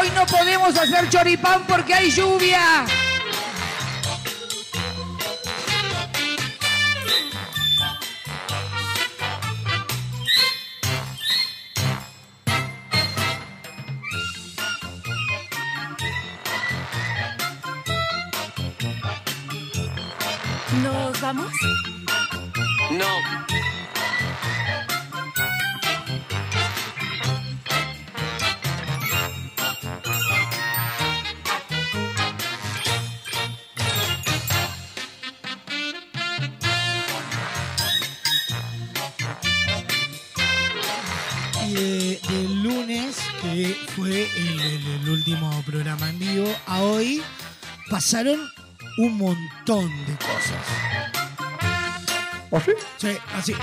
Hoy no podemos hacer choripán porque hay lluvia. pasaron un montón de cosas. ¿Así? Sí, Sí, así.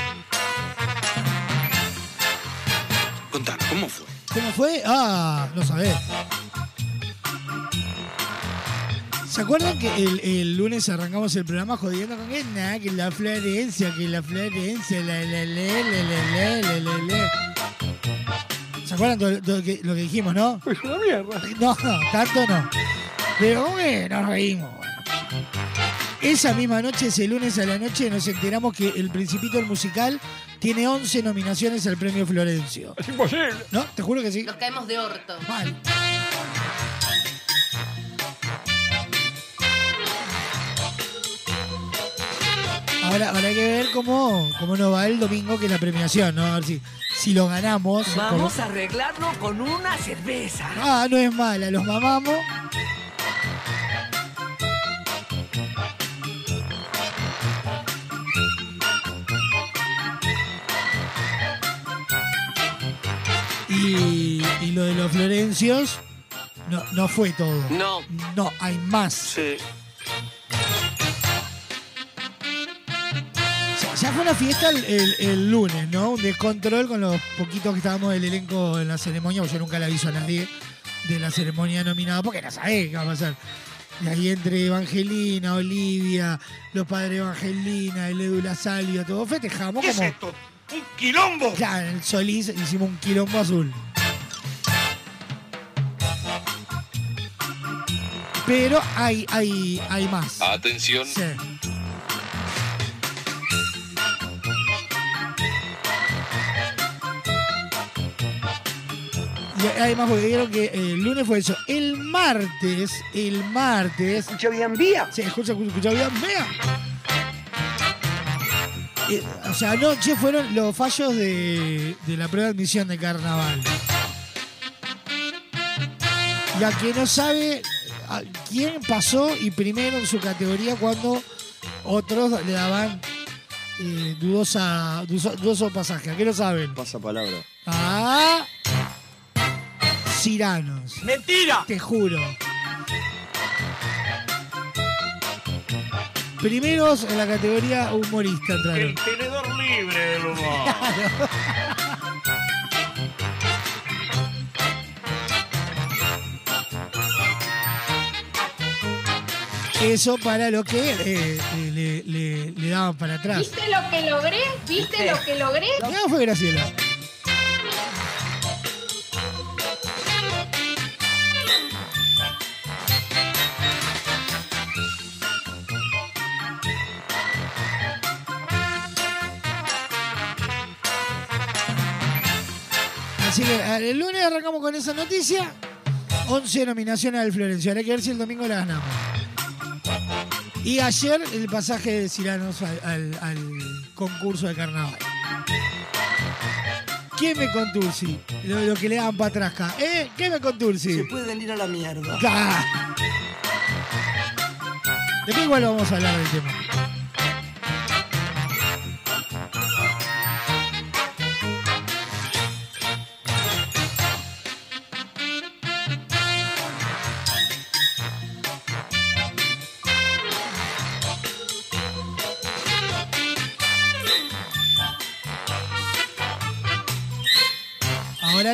Contar, ¿cómo fue? ¿Cómo fue? Ah, lo sabés. ¿Se acuerdan que el, el, lunes arrancamos el programa jodiendo con que nada, que la Florencia, que la Florencia, la la la la la la la ¿Se acuerdan lo, lo, que, lo que dijimos, no? Pues una mierda. No, no, tanto no. Pero bueno, nos reímos. Esa misma noche, ese lunes a la noche, nos enteramos que El Principito el musical tiene 11 nominaciones al premio Florencio. Es imposible. ¿No? Te juro que sí. Nos caemos de orto. Mal. Ahora, ahora hay que ver cómo, cómo nos va el domingo, que es la premiación, ¿no? A ver si, si lo ganamos. Vamos por- a arreglarlo con una cerveza. Ah, no es mala, los mamamos. Y, y lo de los Florencios no, no fue todo. No. No, hay más. Sí. Ya, fue una fiesta el, el- el lunes, ¿no? Un descontrol con los poquitos que estábamos del elenco en la ceremonia, porque yo nunca le aviso a nadie de la ceremonia nominada, porque no sabés qué va a pasar. Y ahí entre Evangelina, Olivia, los padres de Evangelina, el Edu Salvia, todos festejamos como. ¡Un quilombo! Claro, en el Solís hicimos un quilombo azul. Pero hay, hay, hay más. Atención. Sí. Y además, porque dijeron que eh, el lunes fue eso. El martes, el martes. Escucha bien, vía. Sí, escucha, escucha, escucha bien, vea. Eh, o sea, anoche fueron los fallos de, de la prueba de admisión de carnaval. Y a quien no sabe a quién pasó y primero en su categoría cuando otros le daban eh, dudosa, dudoso, dudoso pasaje. ¿A qué no saben? Pasa palabra. Ah, Ciranos. ¡Mentira! Te juro. Primeros en la categoría humorista entraron. El tenedor libre del humor. Eso para lo que eh, eh, le, le- le daban para atrás. ¿Viste lo que logré? ¿Viste lo que logré? Mirá, fue Graciela. Que eh, el lunes arrancamos con esa noticia. 11 nominaciones al Florencio. Hay que ver si el domingo la ganamos. Y ayer el pasaje de Ciranos al, al- al concurso de carnaval. ¿Quién me contursi? Lo, lo que le daban para atrás acá. ¿Eh? ¿Qué me contursi? Se pueden ir a la mierda. Ah. Después igual vamos a hablar del tema.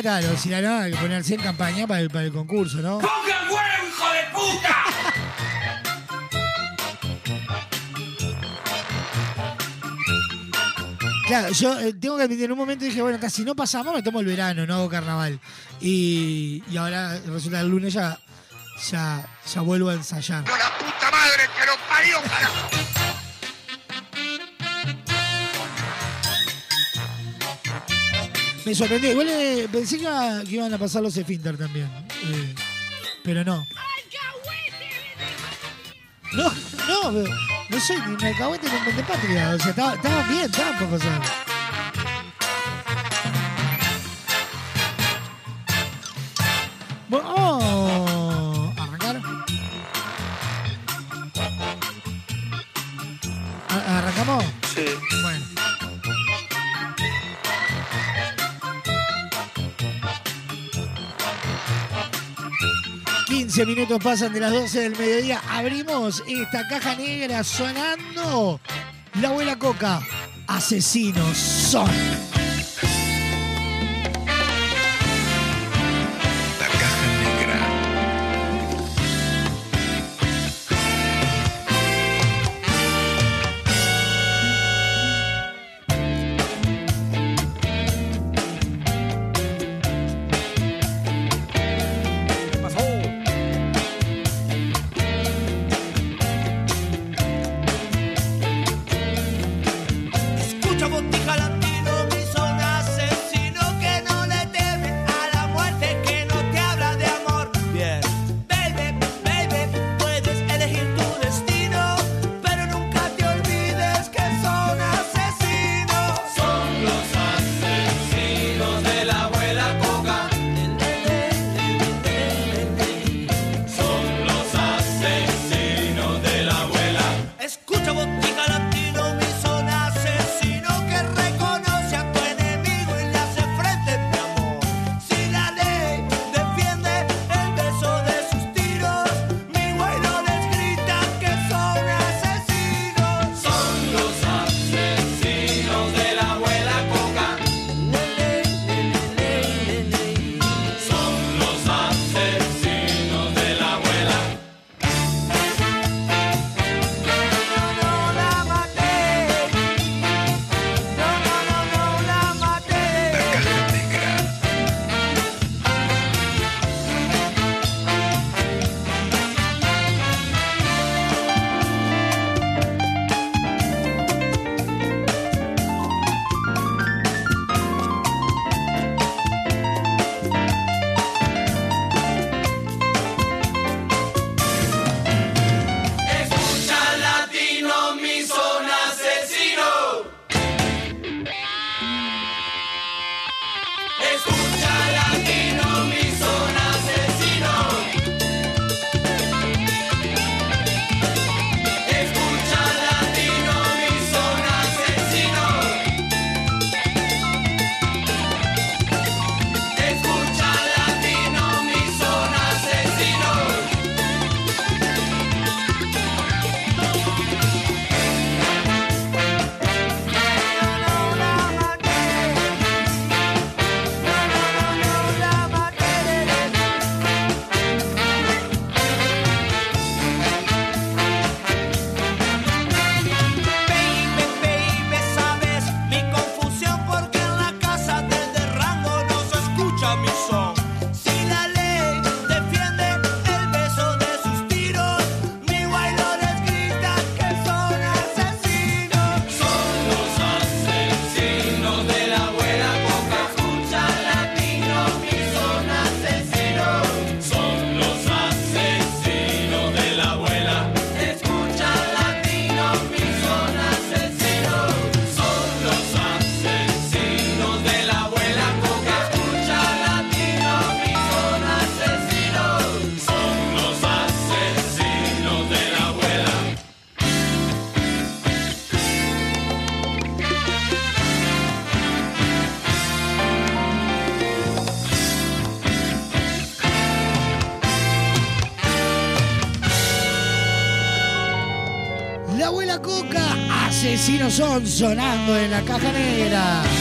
Ahora claro, si no, hay que ponerse en campaña para el, para el concurso, ¿no? ¡Pongan huevo, hijo de puta! Claro, yo eh, tengo que admitir, en un momento dije, bueno, casi no pasamos, me tomo el verano, no hago carnaval. Y, y ahora resulta que el lunes ya, ya, ya vuelvo a ensayar. ¡La puta madre que lo parió, carajo! Me sorprendió, igual eh, pensé que, iba- que iban a pasar los Esfínter también. eh, pero no. No, no, no soy ni un alcahuete ni un patria. O sea, estaba, estaba bien, estaba por pasar. 15 minutos pasan de las 12 del mediodía. Abrimos esta caja negra sonando. La abuela Coca. Asesinos son. son sonando en la caja negra.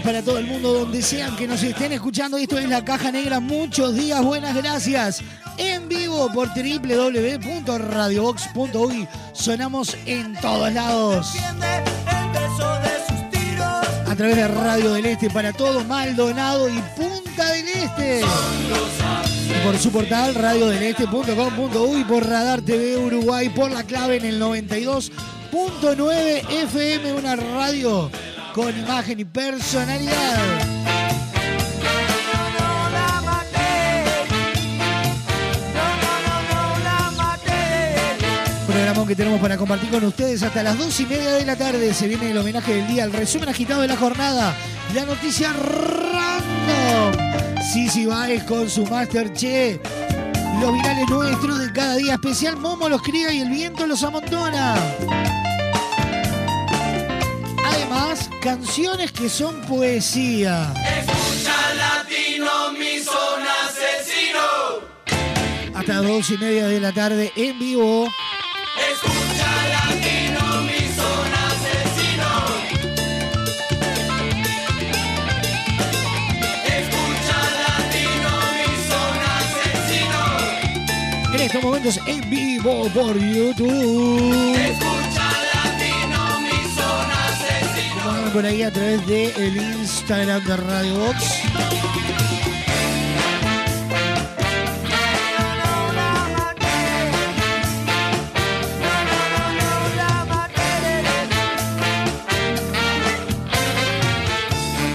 para todo el mundo, donde sean que nos estén escuchando. Esto es La Caja Negra. Muchos días, buenas gracias. En vivo por www.radiobox.uy. Sonamos en todos lados. A través de Radio del Este para todo Maldonado y Punta del Este. Por su portal radiodeleste.com.uy, por Radar TV Uruguay, por la clave en el 92.9 FM, una radio con imagen y personalidad. Programón que tenemos para compartir con ustedes hasta las dos y media de la tarde. Se viene el homenaje del día, el resumen agitado de la jornada, la noticia random. Sisi Baez con su Masterchef. Los virales nuestros de cada día especial. Momo los cría y el viento los amontona. Canciones que son poesía. Escucha latino, mi son asesino. Hasta las dos y media de la tarde en vivo. Escucha latino, mi son asesino. Escucha latino, mi son asesino. En estos momentos en vivo por YouTube. Escucha por ahí a través del Instagram de Radio Box.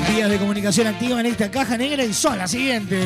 Vías de comunicación activa en esta caja negra y son las siguientes.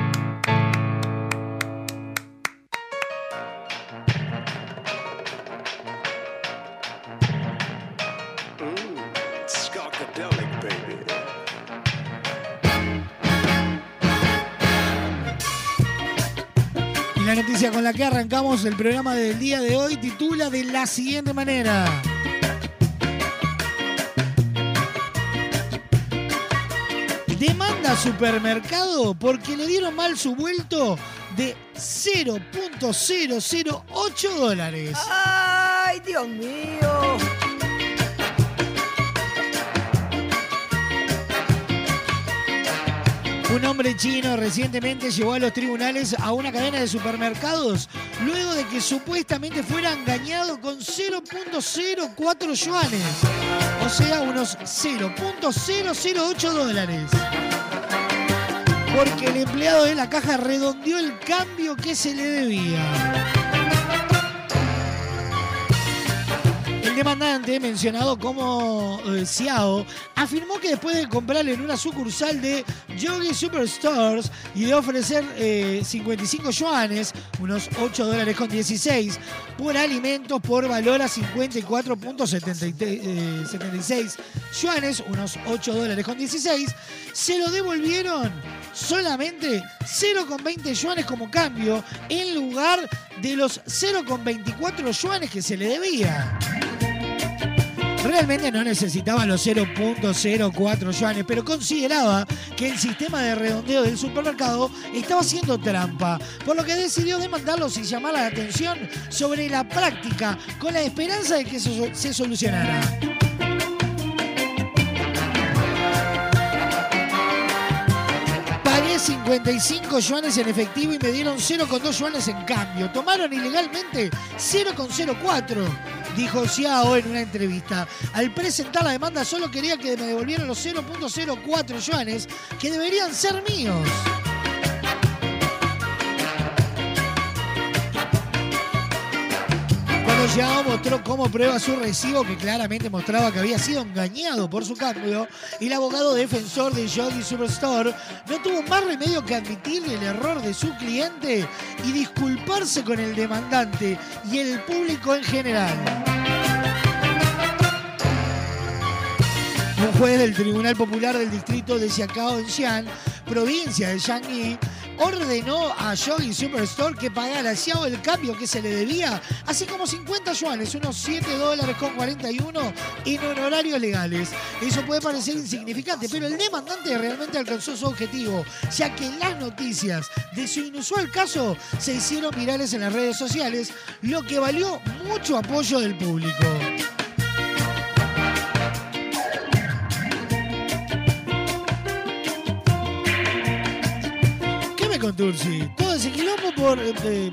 La que arrancamos el programa del día de hoy titula de la siguiente manera. Demanda supermercado porque le dieron mal su vuelto de 0.008 dólares. Ay, Dios mío. Un hombre chino recientemente llevó a los tribunales a una cadena de supermercados luego de que supuestamente fuera engañado con 0.04 yuanes, o sea, unos 0.008 dólares. Porque el empleado de la caja redondeó el cambio que se le debía. El demandante, mencionado como eh, Xiao, afirmó que después de comprar en una sucursal de Yogi Superstores y de ofrecer eh, 55 yuanes, unos 8 dólares con 16, por alimentos por valor a 54.76 eh, yuanes, unos 8 dólares con 16, se lo devolvieron solamente 0,20 yuanes como cambio en lugar de los 0,24 yuanes que se le debía. Realmente no necesitaba los 0.04 yuanes, pero consideraba que el sistema de redondeo del supermercado estaba haciendo trampa, por lo que decidió demandarlos y llamar la atención sobre la práctica con la esperanza de que eso se solucionara. 55 yuanes en efectivo y me dieron 0,2 yuanes en cambio. Tomaron ilegalmente 0,04, dijo Xiao en una entrevista. Al presentar la demanda solo quería que me devolvieran los 0,04 yuanes que deberían ser míos. Xiao mostró como prueba su recibo que claramente mostraba que había sido engañado por su cambio, el abogado defensor de Yogi Superstore no tuvo más remedio que admitir el error de su cliente y disculparse con el demandante y el público en general. Un juez del Tribunal Popular del Distrito de Xiacao en Xi'an, provincia de Jiangyi, ordenó a Yogi Superstore que pagara Xiao el cambio que se le debía, así como 50 yuanes, unos 7 dólares con 41 en honorarios legales. Eso puede parecer insignificante, pero el demandante realmente alcanzó su objetivo, ya que las noticias de su inusual caso se hicieron virales en las redes sociales, lo que valió mucho apoyo del público. ¿Qué me contó Ursi? Todo ese quilombo por eh, eh,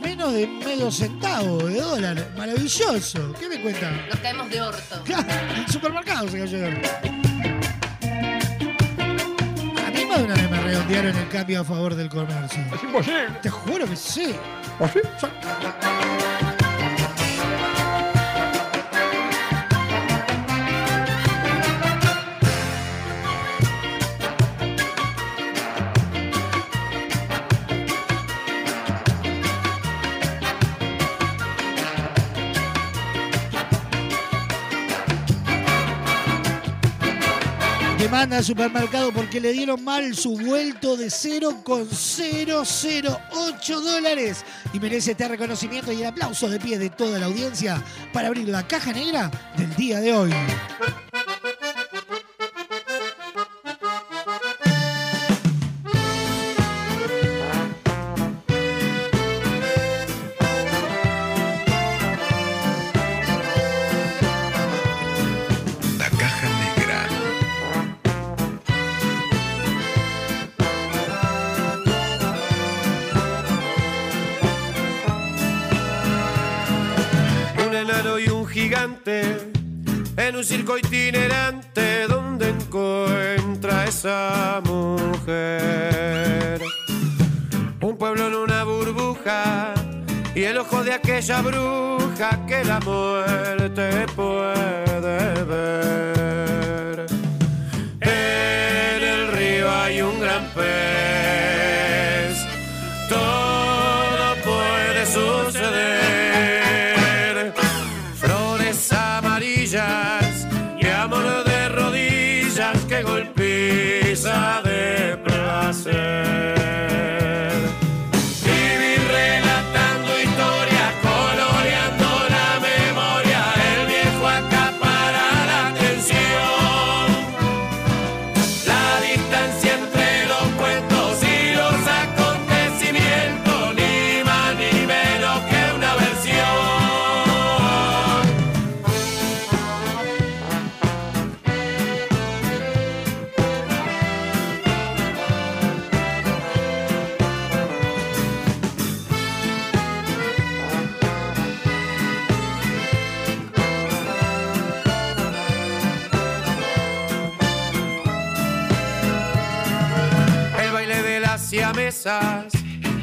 menos de medio centavo de dólar. Maravilloso. ¿Qué me cuenta? Nos caemos de orto. Claro, el supermercado se cayó de orto. A mí más de una vez me redondearon el cambio a favor del comercio. Es imposible. Te juro que sí. ¿O sí? Demanda al supermercado porque le dieron mal su vuelto de 0,008 dólares. Y merece este reconocimiento y el aplauso de pie de toda la audiencia para abrir la caja negra del día de hoy. Circo itinerante donde encuentra esa mujer. Un pueblo en una burbuja y el ojo de aquella bruja que la muerte puede ver.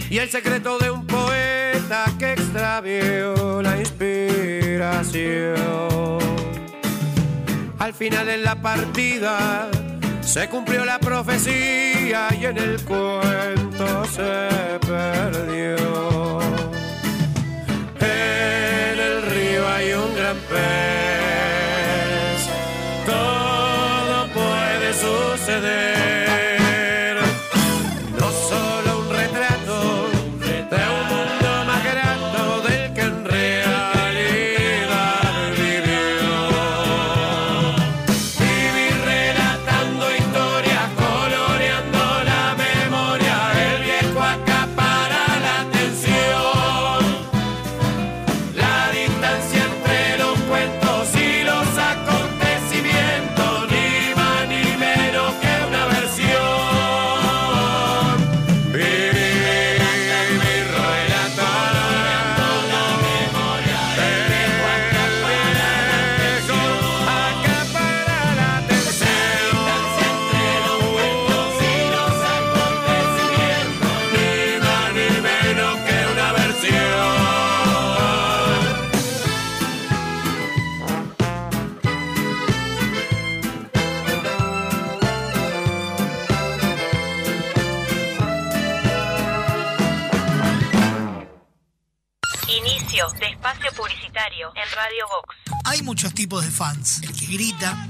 Y el secreto de un poeta que extravió la inspiración. Al final en la partida se cumplió la profecía y en el cuento se perdió. En el río hay un gran pez, de fans. El que grita,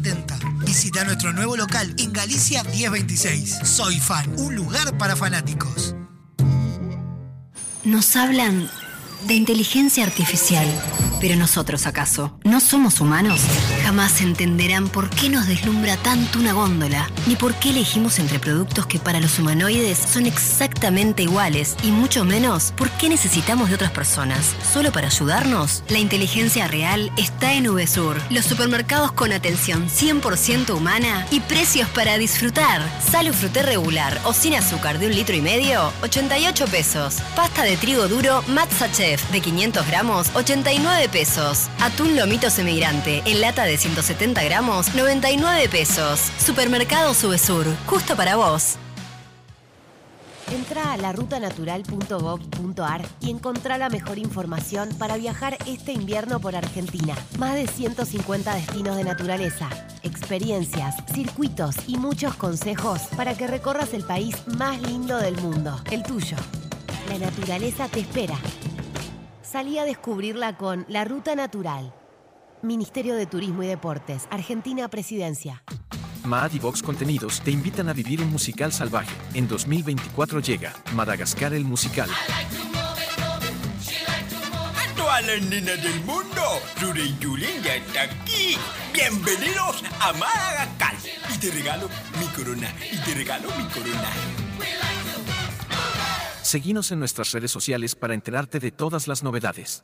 099-799-070. Visita nuestro nuevo local en Galicia 1026. Soy Fan, un lugar para fanáticos. Nos hablan de inteligencia artificial. Pero nosotros, ¿acaso? ¿No somos humanos? Jamás entenderán por qué nos deslumbra tanto una góndola, ni por qué elegimos entre productos que para los humanoides son exactamente iguales, y mucho menos por qué necesitamos de otras personas. ¿Solo para ayudarnos? La inteligencia real está en VSUR, los supermercados con atención 100% humana y precios para disfrutar. Salo fruté regular o sin azúcar de un litro y medio, 88 pesos. Pasta de trigo duro Matza Chef de 500 gramos, 89 pesos. Atún lomito semigrante en lata de 170 gramos, 99 pesos. Supermercado Subesur, justo para vos. Entra a larutanatural.gov.ar y encontrá la mejor información para viajar este invierno por Argentina. Más de 150 destinos de naturaleza, experiencias, circuitos y muchos consejos para que recorras el país más lindo del mundo, el tuyo. La naturaleza te espera. Salí a descubrirla con La Ruta Natural. Ministerio de Turismo y Deportes, Argentina Presidencia. Maad y Vox Contenidos te invitan a vivir un musical salvaje. En 2024 llega Madagascar el musical. A todas las nenas del mundo, Rure y ya está aquí. Bienvenidos a Madagascar. Y te regalo mi corona, y te regalo mi corona. Seguinos en nuestras redes sociales para enterarte de todas las novedades.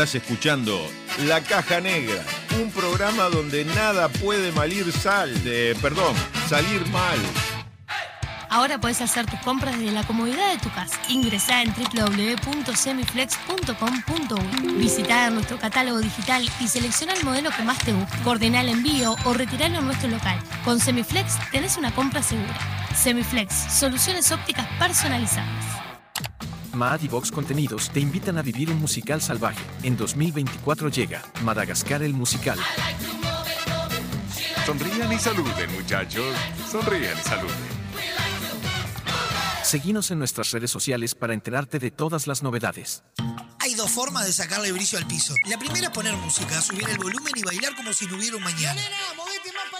Estás escuchando La Caja Negra, un programa donde nada puede malir sal, de, perdón, salir mal. Ahora puedes hacer tus compras desde la comodidad de tu casa. Ingresá en www.semiflex.com.uy. Visitá nuestro catálogo digital y selecciona el modelo que más te guste. Coordina el envío o retiralo en nuestro local. Con Semiflex tenés una compra segura. Semiflex, soluciones ópticas personalizadas. Maad y Vox Contenidos te invitan a vivir un musical salvaje. En 2024 llega Madagascar el musical. Sonrían y saluden, muchachos. Sonrían y saluden. Seguinos en nuestras redes sociales para enterarte de todas las novedades. Hay dos formas de sacarle brillo al piso. La primera es poner música, subir el volumen y bailar como si no hubiera un mañana. Nena, movete más para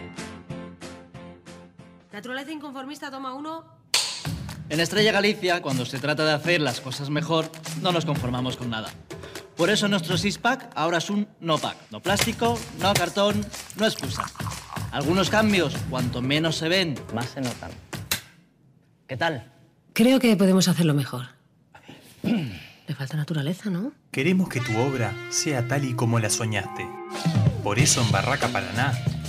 Naturaleza inconformista, toma uno. En Estrella Galicia, cuando se trata de hacer las cosas mejor, no nos conformamos con nada. Por eso nuestro six-pack ahora es un no-pack. No plástico, no cartón, no excusa. Algunos cambios, cuanto menos se ven, más se notan. ¿Qué tal? Creo que podemos hacerlo mejor. Le falta naturaleza, ¿no? Queremos que tu obra sea tal y como la soñaste. Por eso en Barraca Paraná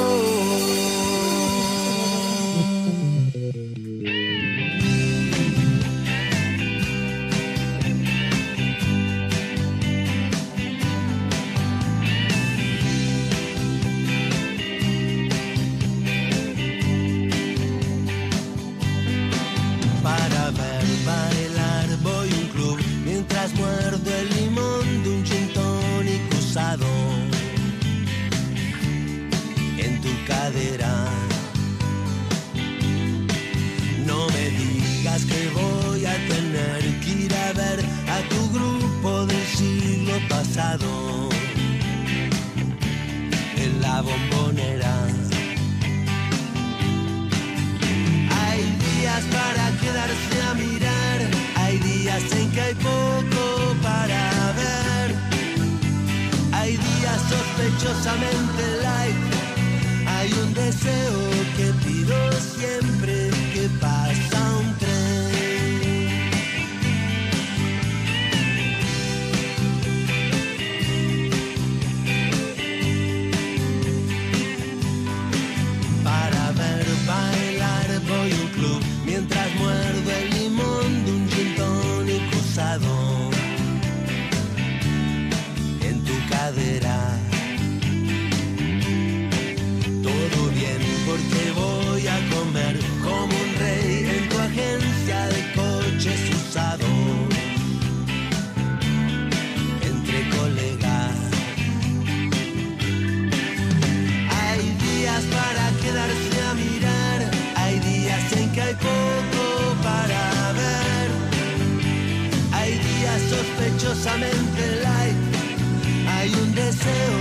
abrió. En la bombonera. Hay días para quedarse a mirar, hay días en que hay poco para ver, hay días sospechosamente light, hay un deseo que pido siempre sospechosamente light, hay un deseo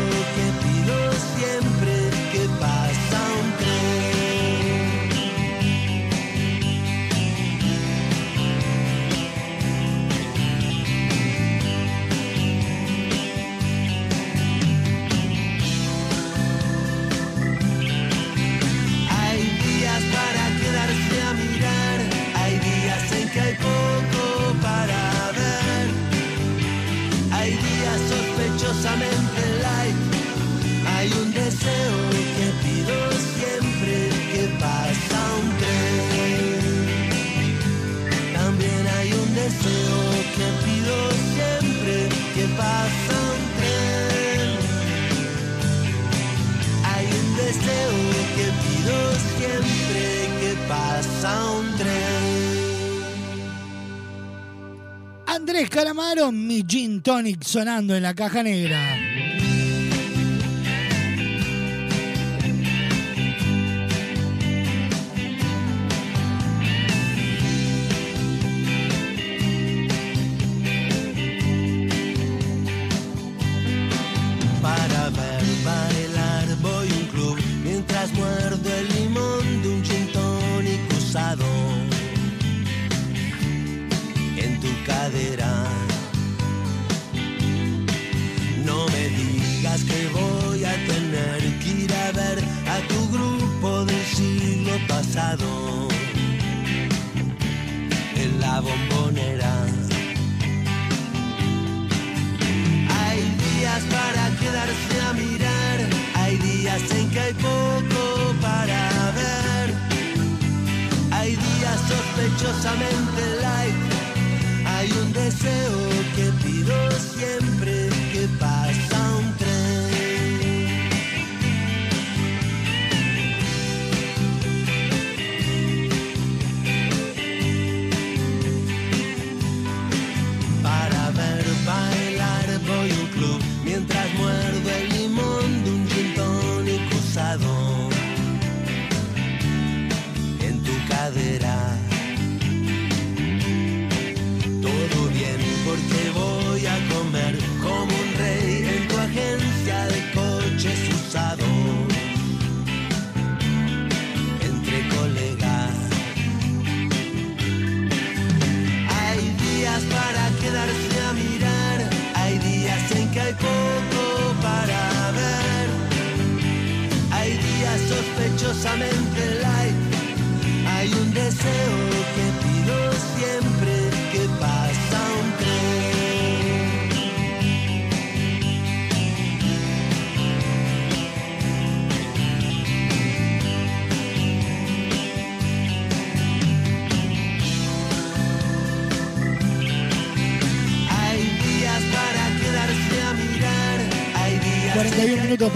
tren. Andrés Calamaro, mi gin tonic sonando en la caja negra.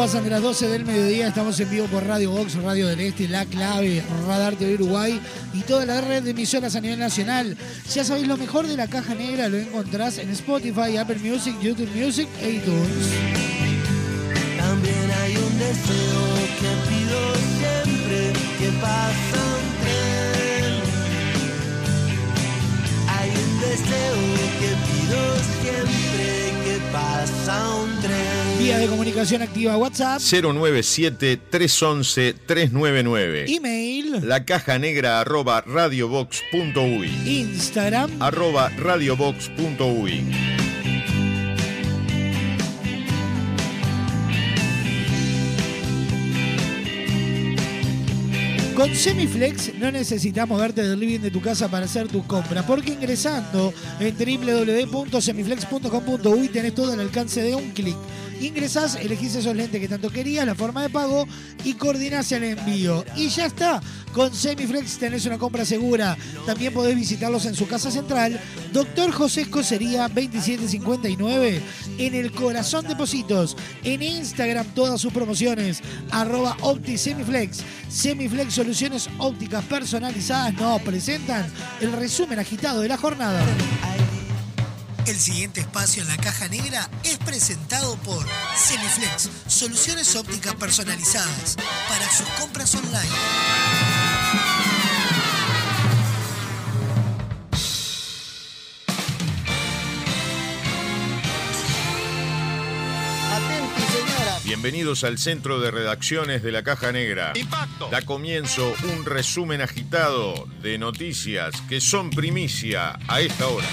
Pasan de las 12 del mediodía. Estamos en vivo por Radio Box, Radio del Este, La Clave, Radar TV Uruguay y toda la red de emisoras a nivel nacional. Ya sabéis, lo mejor de la caja negra lo encontrás en Spotify, Apple Music, YouTube Music e iTunes. También hay un deseo que pido pasa un tren. Vía de comunicación activa WhatsApp, 097-311-399. email, La caja negra arroba radiobox.uy. Instagram. Arroba radiobox.uy. Con Semiflex no necesitas moverte del living de tu casa para hacer tus compras, porque ingresando en www.semiflex.com.uy tenés todo al alcance de un clic. Ingresás, elegís esos lentes que tanto querías, la forma de pago y coordinás el envío. Y ya está. Con Semiflex tenés una compra segura. También podés visitarlos en su casa central, Doctor José Escocería 2759, en el corazón de Positos. En Instagram todas sus promociones, arroba OptiSemiflex. Semiflex Soluciones Ópticas Personalizadas nos presentan el resumen agitado de la jornada. El siguiente espacio en la caja negra es presentado por Semiflex, soluciones ópticas personalizadas para sus compras online. Atenti, señora. Bienvenidos al centro de redacciones de la Caja Negra. Da comienzo un resumen agitado de noticias que son primicia a esta hora.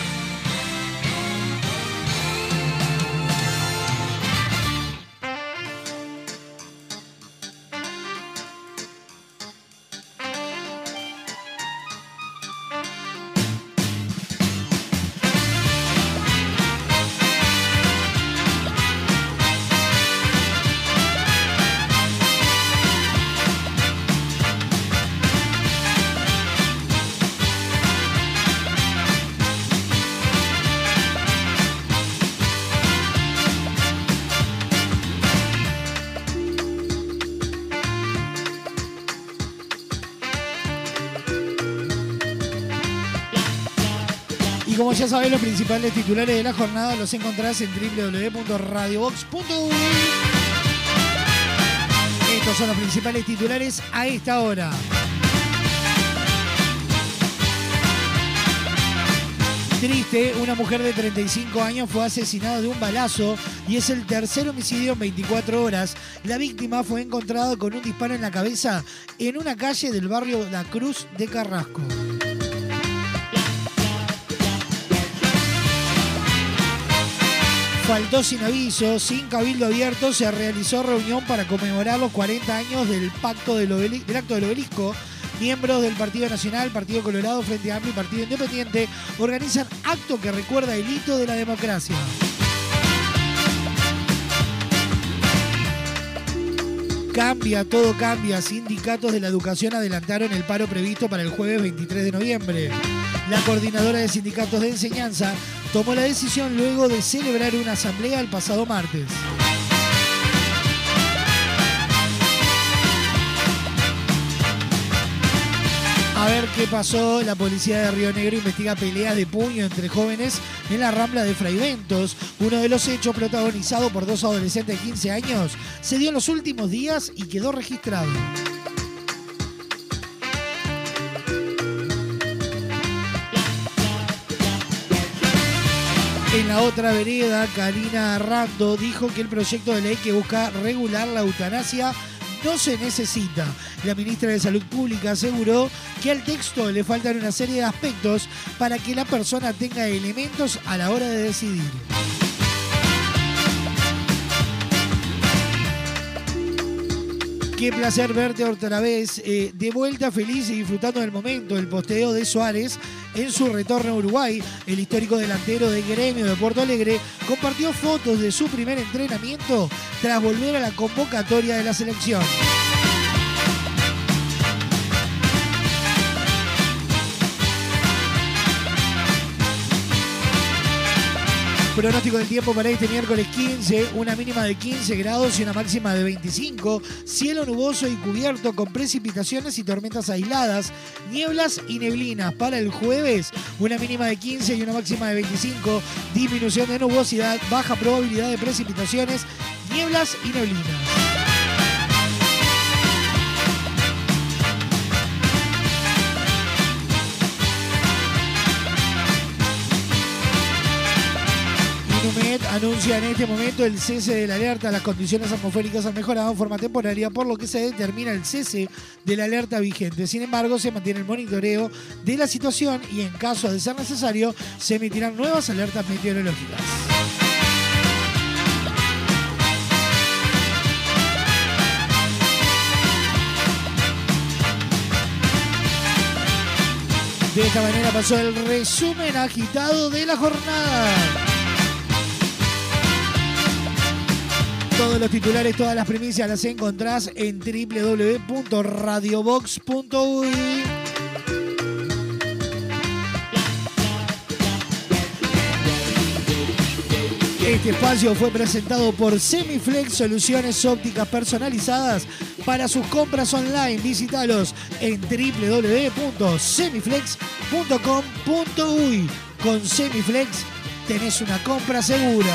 Sabés, los principales titulares de la jornada los encontrás en www.radiobox.uy. Estos son los principales titulares a esta hora. Triste, una mujer de 35 años fue asesinada de un balazo y es el tercer homicidio en 24 horas. La víctima fue encontrada con un disparo en la cabeza en una calle del barrio La Cruz de Carrasco. Faltó sin aviso, sin cabildo abierto, se realizó reunión para conmemorar los 40 años del pacto acto del obelisco. Miembros del Partido Nacional, Partido Colorado, Frente Amplio y Partido Independiente organizan acto que recuerda el hito de la democracia. Cambia, todo cambia. Sindicatos de la educación adelantaron el paro previsto para el jueves 23 de noviembre. La coordinadora de sindicatos de enseñanza tomó la decisión luego de celebrar una asamblea el pasado martes. A ver qué pasó. La policía de Río Negro investiga peleas de puño entre jóvenes en la rambla de Fraiventos. Uno de los hechos protagonizado por dos adolescentes de 15 años se dio en los últimos días y quedó registrado. En la otra vereda, Karina Rando dijo que el proyecto de ley que busca regular la eutanasia no se necesita. La ministra de Salud Pública aseguró que al texto le faltan una serie de aspectos para que la persona tenga elementos a la hora de decidir. Qué placer verte otra vez, eh, de vuelta feliz y disfrutando del momento. El posteo de Suárez en su retorno a Uruguay, el histórico delantero de Gremio de Porto Alegre, compartió fotos de su primer entrenamiento tras volver a la convocatoria de la selección. Pronóstico del tiempo para este miércoles 15, una mínima de 15 grados y una máxima de 25, cielo nuboso y cubierto con precipitaciones y tormentas aisladas, nieblas y neblinas. Para el jueves, una mínima de 15 y una máxima de 25, disminución de nubosidad, baja probabilidad de precipitaciones, nieblas y neblinas. Anuncia en este momento el cese de la alerta. Las condiciones atmosféricas han mejorado en forma temporaria, por lo que se determina el cese de la alerta vigente. Sin embargo, se mantiene el monitoreo de la situación y en caso de ser necesario, se emitirán nuevas alertas meteorológicas. De esta manera pasó el resumen agitado de la jornada. Todos los titulares, todas las primicias las encontrás en www.radiobox.uy. Este espacio fue presentado por Semiflex Soluciones Ópticas Personalizadas. Para sus compras online, visítalos en www.semiflex.com.uy. Con Semiflex tenés una compra segura.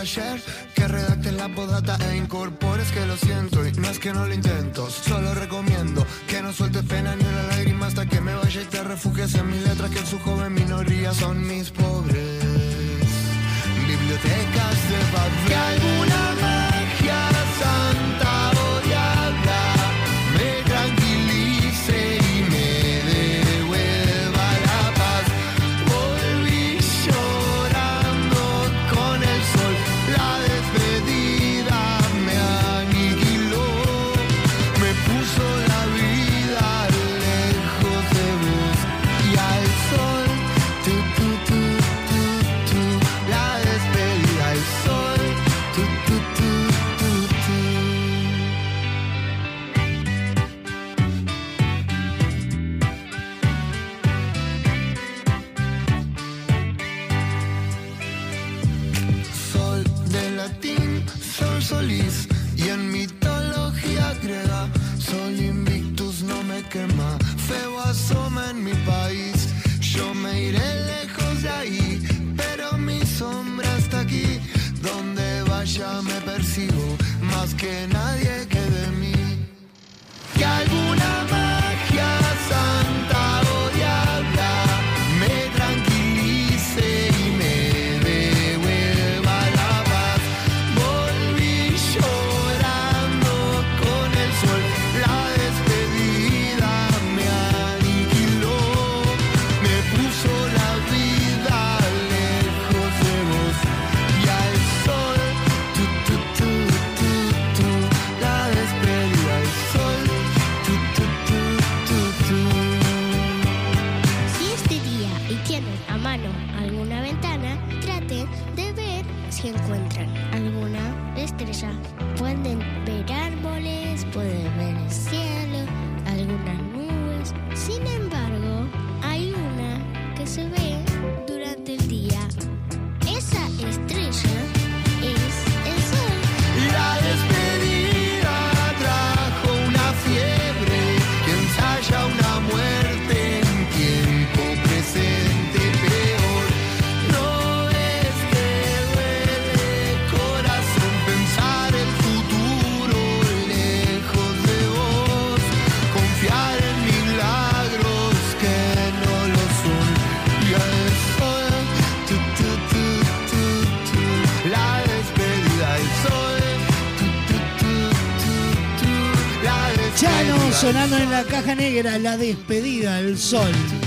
Que redactes la podata e incorpores que lo siento Y no es que no lo intento, solo recomiendo Que no sueltes pena ni una lágrima hasta que me vaya y te refugies en mis letras Que en su joven minoría son mis pobres. Bibliotecas de papel alguna negra, la despedida del sol.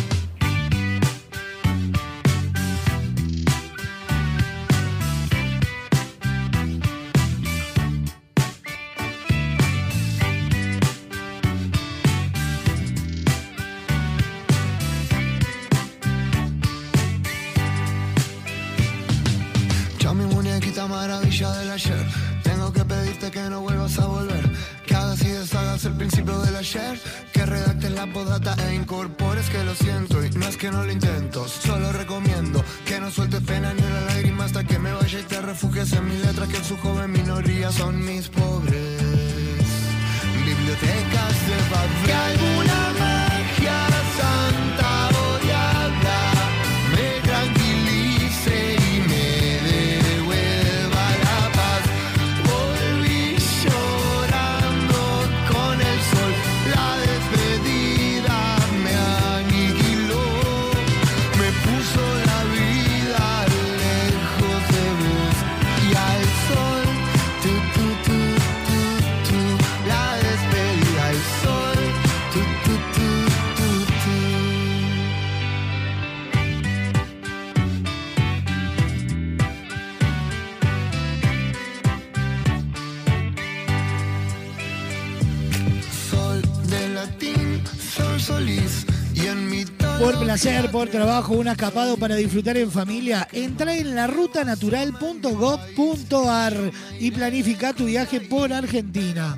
Tono Por trabajo, un escapado para disfrutar en familia, entra en la rutanatural.gov.ar y planifica tu viaje por Argentina.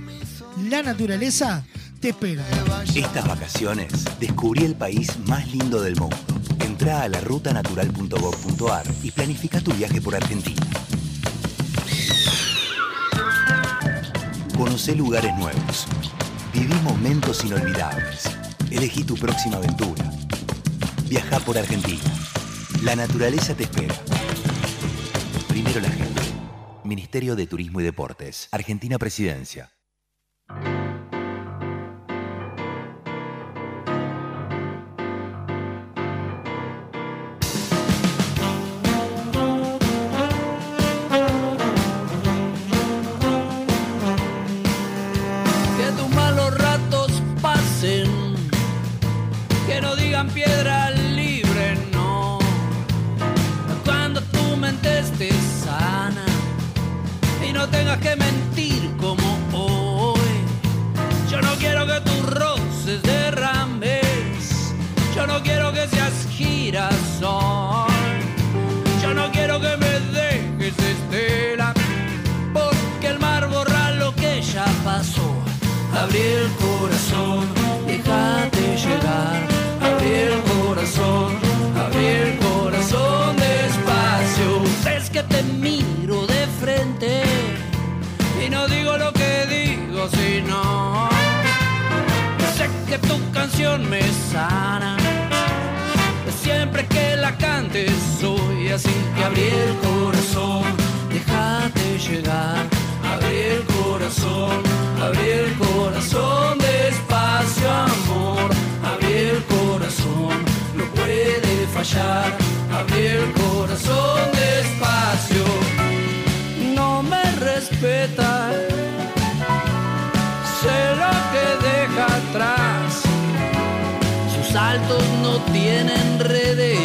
La naturaleza te espera. Estas vacaciones descubrí el país más lindo del mundo. Entra a la rutanatural.gov.ar y planifica tu viaje por Argentina. Conoce lugares nuevos. Viví momentos inolvidables. Elegí tu próxima aventura. Por Argentina. La naturaleza te espera. Primero la gente. Ministerio de Turismo y Deportes. Argentina Presidencia. Que tus malos ratos pasen, que no digan piedra que mentir como hoy. Yo no quiero que tus roces derrames, yo no quiero que seas girasol, yo no quiero que me dejes estela, porque el mar borra lo que ya pasó. Abrí el corazón, cocinó. Sé que tu canción me sana. Siempre que la cantes soy así que abrí el corazón, déjate llegar. Abrí el corazón, abrí el corazón, despacio amor. Abrí el corazón, no puede fallar. Abrí el corazón, despacio. No me respeta no tienen redes,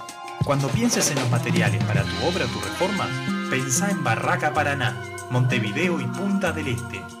Cuando pienses en los materiales para tu obra o tu reforma, pensá en Barraca Paraná, Montevideo y Punta del Este.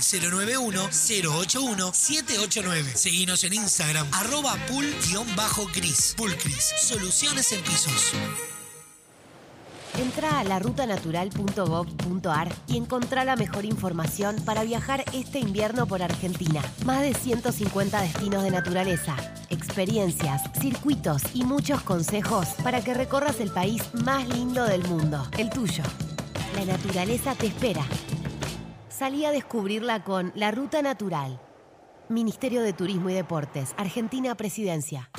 091-081-789. Seguinos en Instagram, arroba pool-cris. Pulcris, soluciones en pisos. Entra a larutanatural.gov.ar y encontrá la mejor información para viajar este invierno por Argentina. Más de 150 destinos de naturaleza, experiencias, circuitos y muchos consejos para que recorras el país más lindo del mundo, el tuyo. La naturaleza te espera. Salí a descubrirla con La Ruta Natural. Ministerio de Turismo y Deportes, Argentina Presidencia.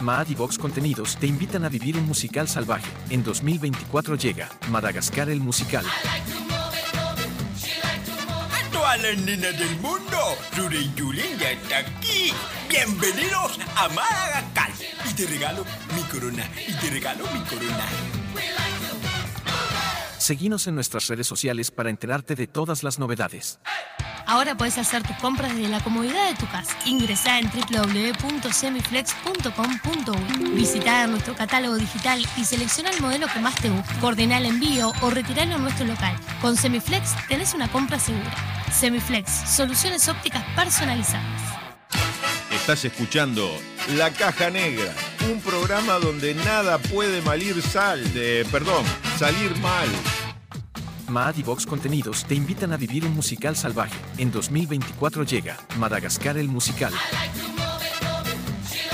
Mad y Vox Contenidos te invitan a vivir un musical salvaje. En 2024 llega Madagascar el musical. A todas las nenas del mundo, Rure y Julen ya está aquí. Bienvenidos a Madagascar. Y te regalo mi corona, y te regalo mi corona. Seguinos en nuestras redes sociales para enterarte de todas las novedades. Ahora puedes hacer tus compras desde la comodidad de tu casa. Ingresá en www.semiflex.com.uy. Visita nuestro catálogo digital y selecciona el modelo que más te guste. Coordina el envío o retiralo en nuestro local. Con Semiflex tenés una compra segura. Semiflex, soluciones ópticas personalizadas. Estás escuchando La Caja Negra, un programa donde nada puede malir sal, de, perdón, salir mal. Mad y Vox Contenidos te invitan a vivir un musical salvaje. En 2024 llega Madagascar el musical.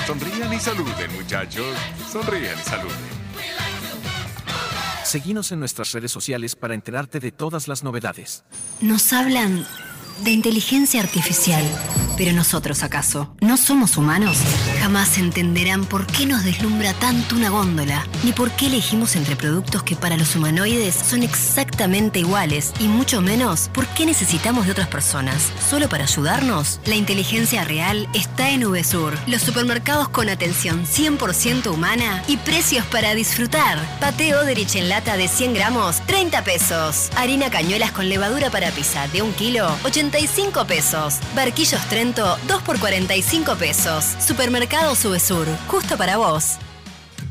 Sonrían y saluden, muchachos. Sonrían y saluden. Seguinos en nuestras redes sociales para enterarte de todas las novedades. Nos hablan de inteligencia artificial. Pero nosotros, ¿acaso? ¿No somos humanos? Jamás entenderán por qué nos deslumbra tanto una góndola, ni por qué elegimos entre productos que para los humanoides son exactamente iguales, y mucho menos por qué necesitamos de otras personas. ¿Solo para ayudarnos? La inteligencia real está en VSUR, los supermercados con atención 100% humana y precios para disfrutar. Pateo Oderich en lata de 100 gramos, 30 pesos. Harina cañuelas con levadura para pizza de 1 kilo, 85 pesos. Barquillos Trento, 2 por 45 pesos. Supermercado Subesur, justo para vos.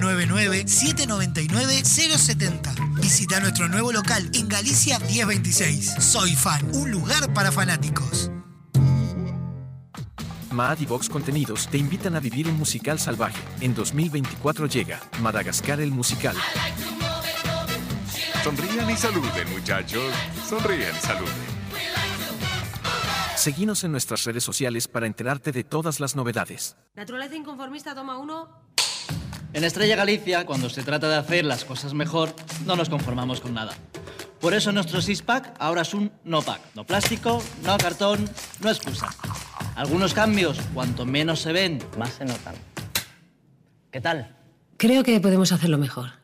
099-799-070. Visita nuestro nuevo local en Galicia 1026. Soy Fan, un lugar para fanáticos. Mad y Vox Contenidos te invitan a vivir un musical salvaje. En 2024 llega Madagascar el musical. Sonrían y saluden, muchachos. Sonrían y saluden. Seguinos en nuestras redes sociales para enterarte de todas las novedades. Naturaleza inconformista, toma uno. En Estrella Galicia, cuando se trata de hacer las cosas mejor, no nos conformamos con nada. Por eso nuestro six-pack ahora es un no-pack. No plástico, no cartón, no excusa. Algunos cambios, cuanto menos se ven, más se notan. ¿Qué tal? Creo que podemos hacerlo mejor.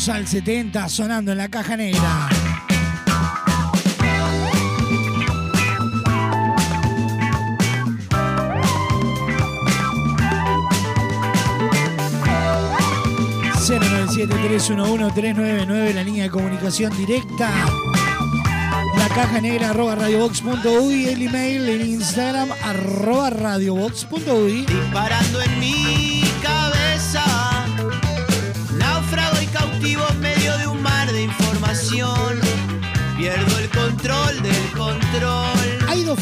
Cursi del 2 al 70 sonando en la caja negra. nueve la línea de comunicación directa. La caja negra arroba radiobox.uy, el email en Instagram arroba radiobox.uy. Disparando en mi cabeza.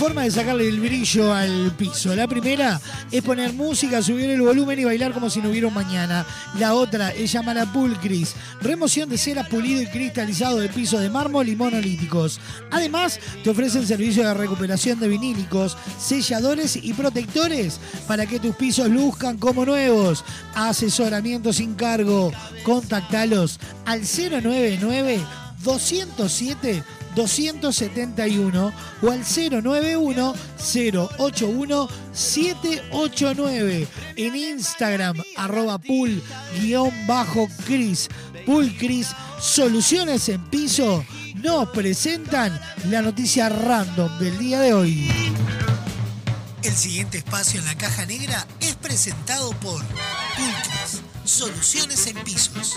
De sacarle el brillo al piso. La primera es poner música, subir el volumen y bailar como si no hubiera mañana. La otra es llamar a Pulcris, remoción de cera pulido y cristalizado de piso de mármol y monolíticos. Además, te ofrecen servicio de recuperación de vinílicos, selladores y protectores para que tus pisos luzcan como nuevos. Asesoramiento sin cargo. Contactalos al 099 207 271 o al 091 081 789 en Instagram arroba pool guion bajo Cris Pool Cris Soluciones en Piso nos presentan la noticia random del día de hoy. El siguiente espacio en la caja negra es presentado por Pulcris, Soluciones en Pisos.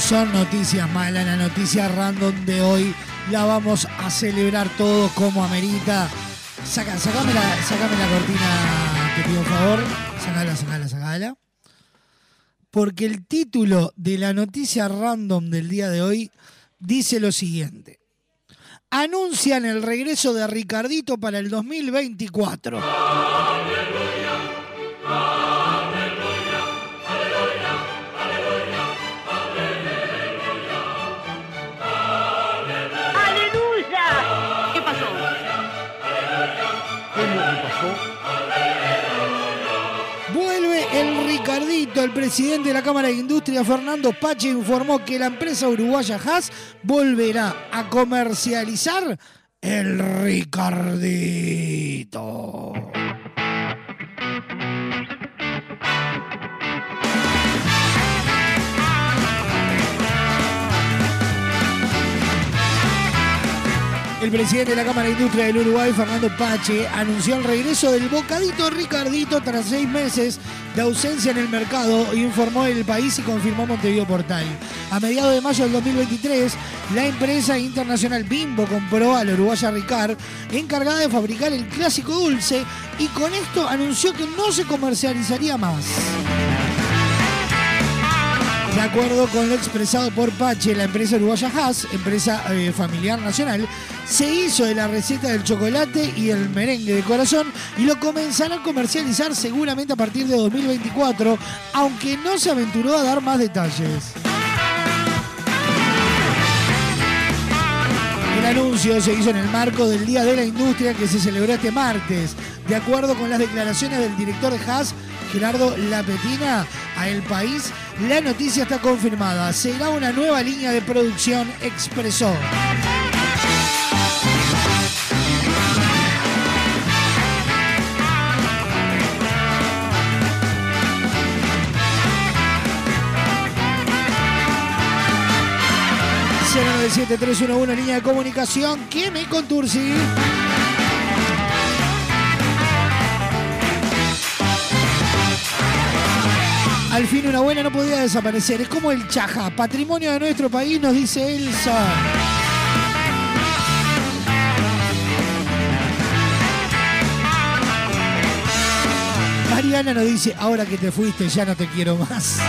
Son noticias malas. La noticia random de hoy la vamos a celebrar todos como amerita. Saca, sacame, la, la cortina, te pido un favor. Sacala, sacala, sacala. Porque el título de la noticia random del día de hoy dice lo siguiente. Anuncian el regreso de Ricardito para el 2024. El Ricardito, el presidente de la Cámara de Industria, Fernando Pache, informó que la empresa uruguaya Haas volverá a comercializar el Ricardito. El presidente de la Cámara de Industria del Uruguay, Fernando Pache, anunció el regreso del bocadito Ricardito tras seis meses de ausencia en el mercado, informó el país y confirmó Montevideo Portal. A mediados de mayo del 2023, la empresa internacional Bimbo compró a la uruguaya Ricard, encargada de fabricar el clásico dulce, y con esto anunció que no se comercializaría más. De acuerdo con lo expresado por Pache, la empresa uruguaya Haas, empresa eh, familiar nacional, se hizo de la receta del chocolate y el merengue de corazón y lo comenzará a comercializar seguramente a partir de 2024, aunque no se aventuró a dar más detalles. El anuncio se hizo en el marco del Día de la Industria que se celebró este martes. De acuerdo con las declaraciones del director de Haas, Gerardo Lapetina, a El País, la noticia está confirmada. Será una nueva línea de producción, expresó. Una línea de comunicación. ¿Quién me contursi? Al fin una buena no podía desaparecer. Es como el chaja, patrimonio de nuestro país, nos dice Elsa. Mariana nos dice, ahora que te fuiste ya no te quiero más.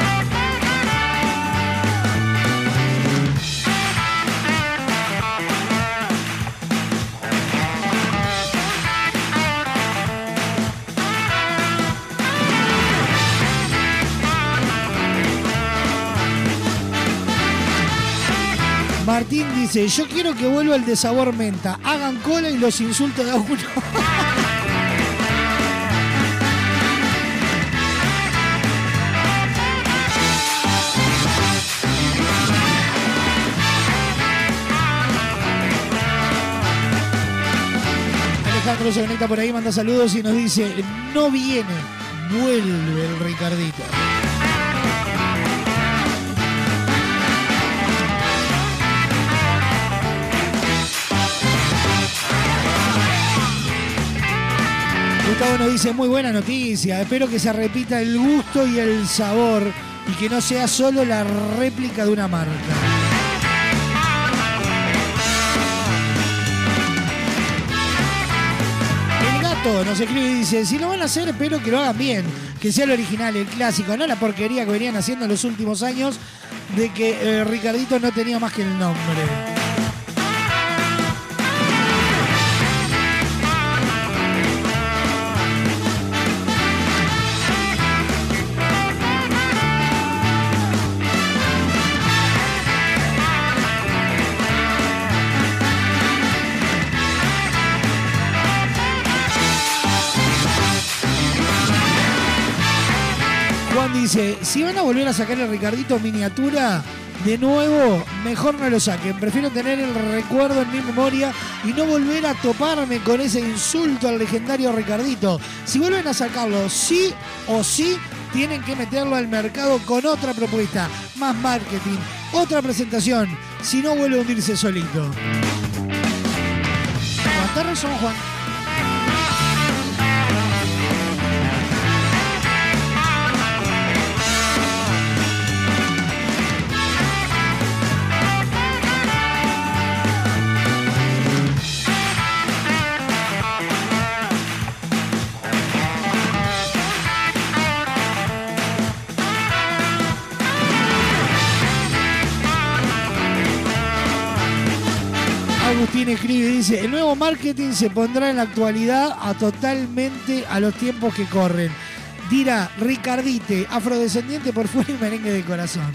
Martín dice, yo quiero que vuelva el de sabor menta. Hagan cola y los insulto de a uno. Alejandro se conecta por ahí, manda saludos y nos dice, no viene, vuelve el Ricardito. Gustavo nos dice, muy buena noticia, espero que se repita el gusto y el sabor y que no sea solo la réplica de una marca. El gato nos escribe y dice, si lo van a hacer, espero que lo hagan bien, que sea el original, el clásico, no la porquería que venían haciendo en los últimos años de que eh, Ricardito no tenía más que el nombre. Dice, si van a volver a sacar el Ricardito miniatura, de nuevo, mejor no lo saquen. Prefiero tener el recuerdo en mi memoria y no volver a toparme con ese insulto al legendario Ricardito. Si vuelven a sacarlo, sí o sí, tienen que meterlo al mercado con otra propuesta, más marketing, otra presentación. Si no, vuelve a hundirse solito. Razón, Juan. Agustín escribe y dice, el nuevo marketing se pondrá en la actualidad a totalmente a los tiempos que corren. Dirá Ricardite, afrodescendiente por fuera y merengue de corazón.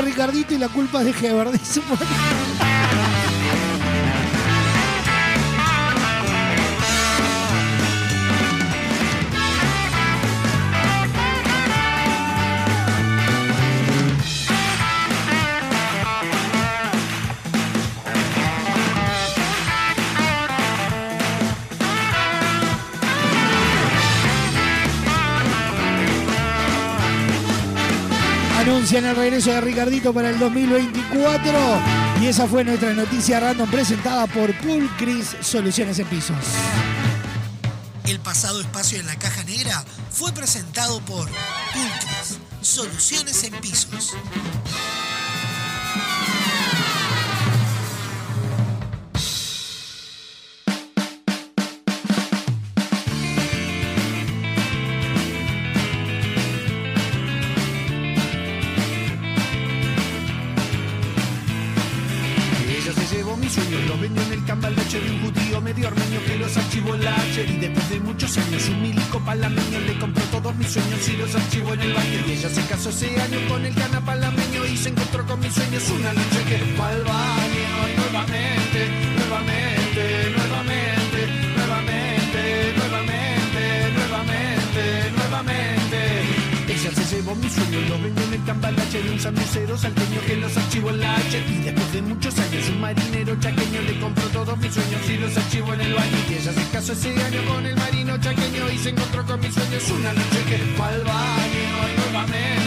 Ricardito y la culpa es de Heber. Anuncian el regreso de Ricardito para el 2024. Y esa fue nuestra noticia random presentada por Pulcris Soluciones en Pisos. El pasado espacio en la caja negra fue presentado por Pulcris, Soluciones en Pisos. Casó ese con el cana palameño y se encontró con mis sueños una noche que fue al baño. Y nuevamente, nuevamente, nuevamente, nuevamente, nuevamente, nuevamente, nuevamente. Ella se llevó mis sueños, los vendió en el cambalache de un sanducero salteño que los archivó en la H. Y después de muchos años, un marinero chaqueño le compró todos mis sueños y los archivó en el baño. Y ella se casó ese año con el marino chaqueño y se encontró con mis sueños una noche que fue al baño. Nuevamente,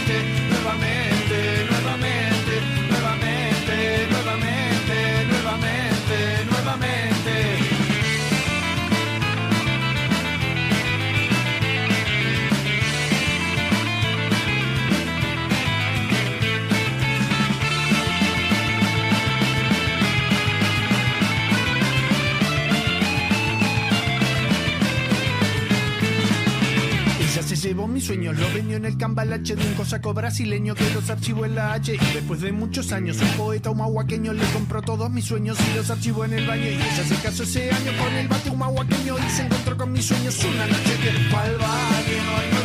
mis sueños, lo vendió en el cambalache de un cosaco brasileño que los archivó en la H. Después de muchos años, un poeta humahuaqueño le compró todos mis sueños y los archivó en el baño. Y ella se casó ese año con el bate humahuaqueño y se encontró con mis sueños una noche que fue al baño.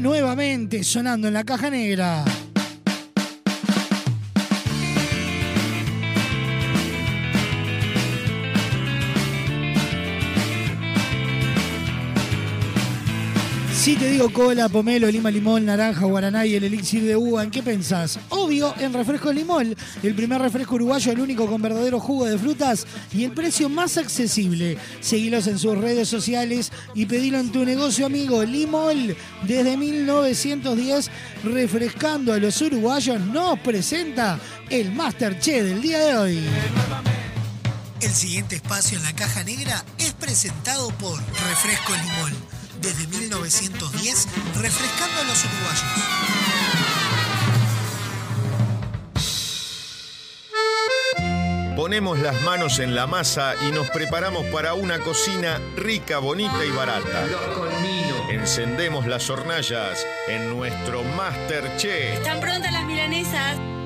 Nuevamente sonando en la caja negra. Si te digo cola, pomelo, lima, limón, naranja, guaraná y el elixir de uva, ¿en qué pensás? Obvio, en refresco limón, el primer refresco uruguayo, el único con verdadero jugo de frutas y el precio más accesible. Seguilos en sus redes sociales y pedilo en tu negocio amigo. Limol, desde 1910, refrescando a los uruguayos, nos presenta el Masterchef del día de hoy. El siguiente espacio en la caja negra es presentado por Refresco Limón. Desde 1910, refrescando a los uruguayos. Ponemos las manos en la masa y nos preparamos para una cocina rica, bonita y barata. Encendemos las hornallas en nuestro Masterchef. ¿Están prontas las milanesas?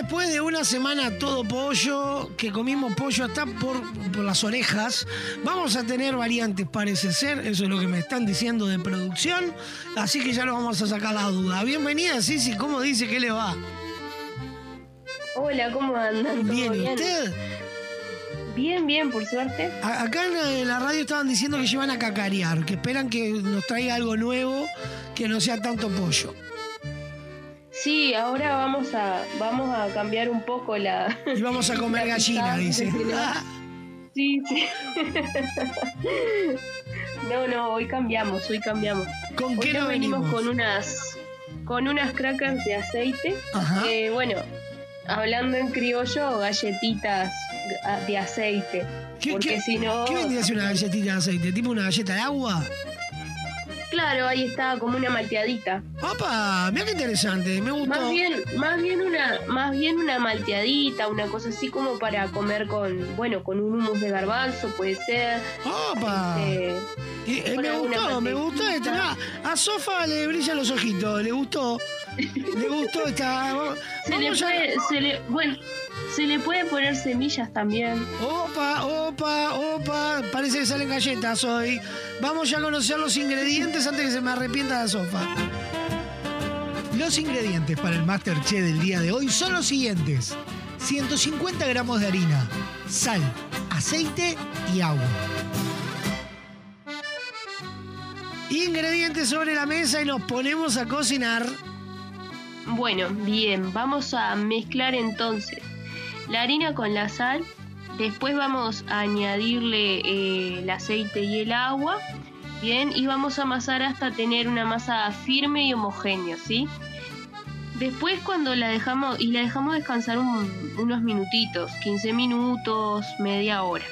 Después de una semana todo pollo, que comimos pollo hasta por, por las orejas, vamos a tener variantes, parece ser, eso es lo que me están diciendo de producción, así que ya lo vamos a sacar la duda. Bienvenida, Sisi, ¿cómo dice que le va? Hola, ¿cómo andan? ¿Todo Bien, ¿y usted? Bien, bien, por suerte. A- Acá en la- en la radio estaban diciendo que llevan a cacarear, que esperan que nos traiga algo nuevo, que no sea tanto pollo. Sí, ahora vamos a vamos a cambiar un poco la. Y vamos a comer gallina, dice. Sí, sí. No, no, hoy cambiamos, hoy cambiamos. ¿Con hoy qué no venimos venimos? con unas con unas crackers de aceite. Ajá. Bueno, hablando en criollo, galletitas de aceite. porque si no. ¿Qué vendría a ser una galletita de aceite? ¿Tipo una galleta de agua? Claro, ahí está como una malteadita. ¡Opa! Mira qué interesante, me gustó. Más bien, más bien una, más bien una malteadita, una cosa así como para comer con, bueno, con un humus de garbanzo puede ser. ¡Opa! Este, eh, me gustó, me gustó esta. a Sofa le brillan los ojitos, le gustó. Le gustó esta. Se le a- puede, se le, bueno, se le puede poner semillas también. Opa, opa, opa. Parece que salen galletas hoy. Vamos ya a conocer los ingredientes antes que se me arrepienta la sofa. Los ingredientes para el Masterchef del día de hoy son los siguientes. 150 gramos de harina, sal, aceite y agua. Ingredientes sobre la mesa y nos ponemos a cocinar. Bueno, bien, vamos a mezclar entonces la harina con la sal. Después vamos a añadirle eh, el aceite y el agua. Bien, y vamos a amasar hasta tener una masa firme y homogénea, ¿sí? Después cuando la dejamos y la dejamos descansar un- unos minutitos, 15 minutos, media hora.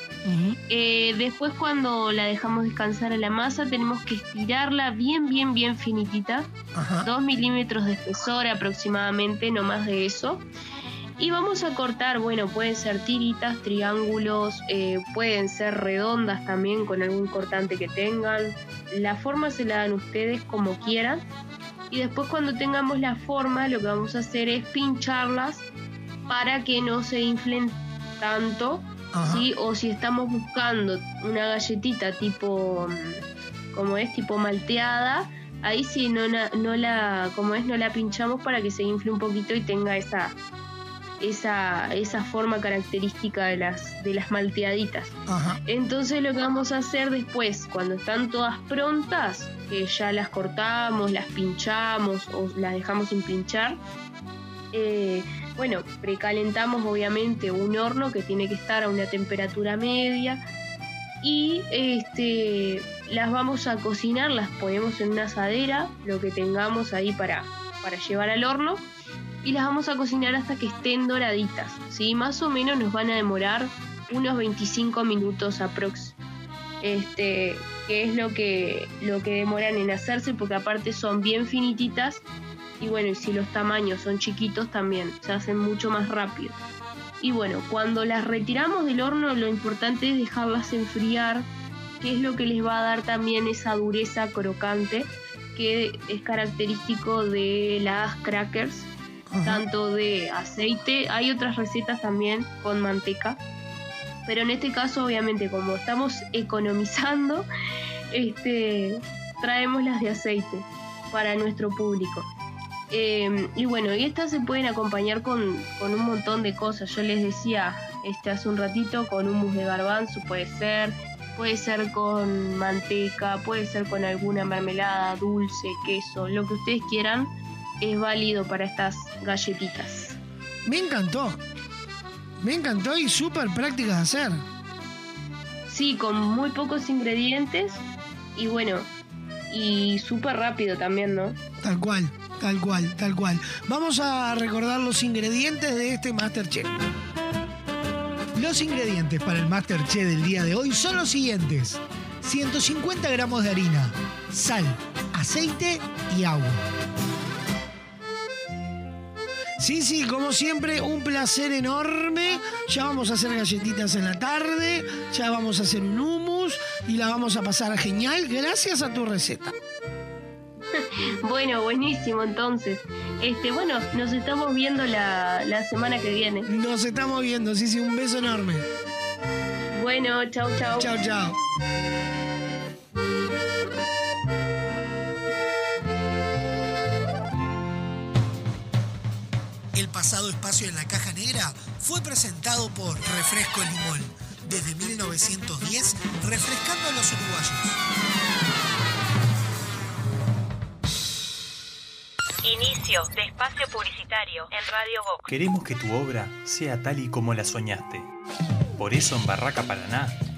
Eh, después cuando la dejamos descansar a la masa tenemos que estirarla bien, bien, bien finitita. Dos milímetros de espesor aproximadamente, no más de eso. Y vamos a cortar, bueno, pueden ser tiritas, triángulos, eh, pueden ser redondas también con algún cortante que tengan. La forma se la dan ustedes como quieran. Y después cuando tengamos la forma, lo que vamos a hacer es pincharlas para que no se inflen tanto. ¿sí? O si estamos buscando una galletita tipo, mm, como es, tipo malteada, ahí sí no, no la, como es, no la pinchamos para que se infle un poquito y tenga esa, esa, esa forma característica de las, de las malteaditas. Ajá. Entonces lo que vamos a hacer después, cuando están todas prontas, que ya las cortamos, las pinchamos o las dejamos sin pinchar, eh, bueno, precalentamos obviamente un horno que tiene que estar a una temperatura media y este, las vamos a cocinar, las ponemos en una asadera, lo que tengamos ahí para, para llevar al horno y las vamos a cocinar hasta que estén doraditas, ¿sí? Más o menos nos van a demorar unos 25 minutos aprox. Este, que es lo que, lo que demoran en hacerse, porque aparte son bien finititas y bueno, y si los tamaños son chiquitos también se hacen mucho más rápido. Y bueno, cuando las retiramos del horno lo importante es dejarlas enfriar, que es lo que les va a dar también esa dureza crocante que es característico de las crackers, tanto de aceite, hay otras recetas también con manteca, pero en este caso obviamente como estamos economizando, este, traemos las de aceite para nuestro público. Eh, y bueno, y estas se pueden acompañar con, con un montón de cosas. Yo les decía este hace un ratito con hummus de garbanzo puede ser, puede ser con manteca, puede ser con alguna mermelada, dulce, queso, lo que ustedes quieran es válido para estas galletitas. Me encantó. Me encantó y súper práctica de hacer. Sí, con muy pocos ingredientes y bueno, y súper rápido también, ¿no? Tal cual, tal cual, tal cual. Vamos a recordar los ingredientes de este Masterchef. Los ingredientes para el Masterchef del día de hoy son los siguientes. 150 gramos de harina, sal, aceite y agua. Sí, sí, como siempre, un placer enorme. Ya vamos a hacer galletitas en la tarde, ya vamos a hacer un hummus y la vamos a pasar genial gracias a tu receta. Bueno, buenísimo entonces. Este, bueno, nos estamos viendo la, la semana que viene. Nos estamos viendo, sí, sí, un beso enorme. Bueno, chau, chau. Chau, chau. Espacio en la caja negra fue presentado por Refresco Limón. desde 1910, refrescando a los uruguayos. Inicio de espacio publicitario en Radio Vox. Queremos que tu obra sea tal y como la soñaste. Por eso en Barraca Paraná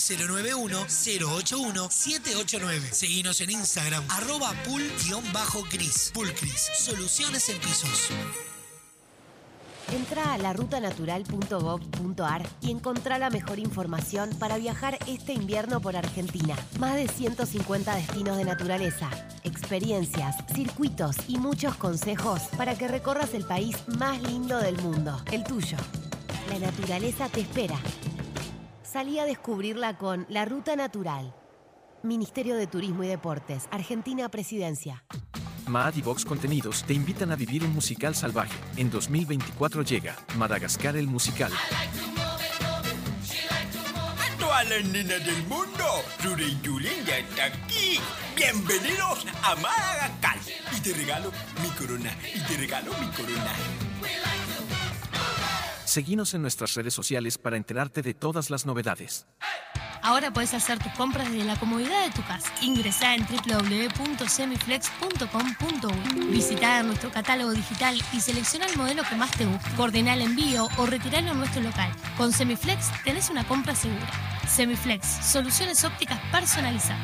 091-081-789. Seguinos en Instagram, arroba pul-cris. Soluciones en pisos. Entra a larutanatural.gov.ar y encontrá la mejor información para viajar este invierno por Argentina. Más de 150 destinos de naturaleza, experiencias, circuitos y muchos consejos para que recorras el país más lindo del mundo, el tuyo. La naturaleza te espera. Salí a descubrirla con La Ruta Natural. Ministerio de Turismo y Deportes, Argentina Presidencia. Maad y Vox Contenidos te invitan a vivir un musical salvaje. En 2024 llega Madagascar el musical. A todas las nenas del mundo, Ruri Yulín ya está aquí. Bienvenidos a Madagascar. Y te regalo mi corona. Y te regalo mi corona. Seguinos en nuestras redes sociales para enterarte de todas las novedades. Ahora puedes hacer tus compras desde la comodidad de tu casa. Ingresá en www.semiflex.com.uy. Visita nuestro catálogo digital y selecciona el modelo que más te guste. Coordina el envío o retiralo en nuestro local. Con Semiflex tenés una compra segura. Semiflex, soluciones ópticas personalizadas.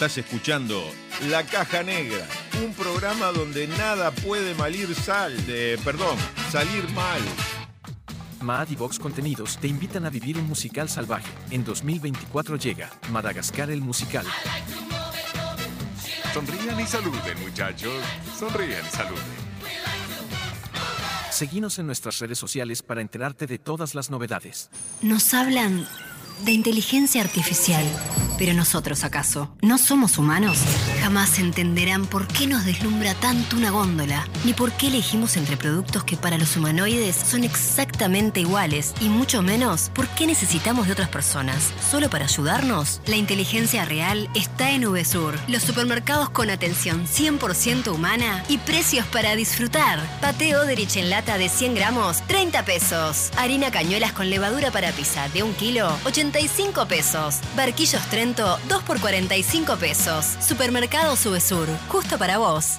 Estás escuchando La Caja Negra, un programa donde nada puede malir sal, de, perdón, salir mal. Maad y Vox Contenidos te invitan a vivir un musical salvaje. En 2024 llega Madagascar el musical. Sonrían y saluden, muchachos. Sonrían y saluden. Seguinos en nuestras redes sociales para enterarte de todas las novedades. Nos hablan de inteligencia artificial. Pero nosotros, ¿acaso? ¿No somos humanos? Jamás entenderán por qué nos deslumbra tanto una góndola, ni por qué elegimos entre productos que para los humanoides son exactamente iguales, y mucho menos por qué necesitamos de otras personas. ¿Solo para ayudarnos? La inteligencia real está en VSUR, los supermercados con atención 100% humana y precios para disfrutar. Pateo Oderich en lata de 100 gramos, 30 pesos. Harina cañuelas con levadura para pizza de 1 kilo, 85 pesos. Barquillos Trento, 2 por 45 pesos. Supermercado Subesur, justo para vos.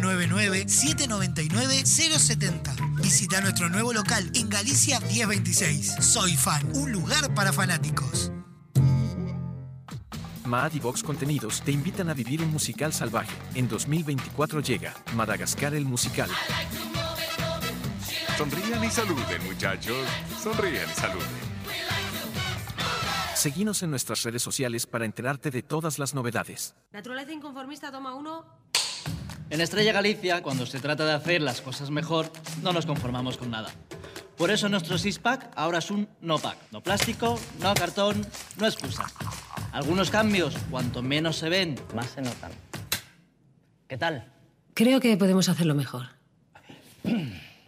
099-799-070. Visita nuestro nuevo local en Galicia 1026. Soy Fan, un lugar para fanáticos. Maad y Vox Contenidos te invitan a vivir un musical salvaje. En 2024 llega Madagascar el musical. Sonrían y saluden, muchachos. Sonrían y saluden. Seguinos en nuestras redes sociales para enterarte de todas las novedades. Naturaleza inconformista, toma uno. En Estrella Galicia, cuando se trata de hacer las cosas mejor, no nos conformamos con nada. Por eso nuestro six-pack ahora es un no-pack. No plástico, no cartón, no excusa. Algunos cambios, cuanto menos se ven, más se notan. ¿Qué tal? Creo que podemos hacerlo mejor.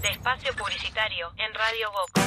De espacio publicitario en Radio Boca.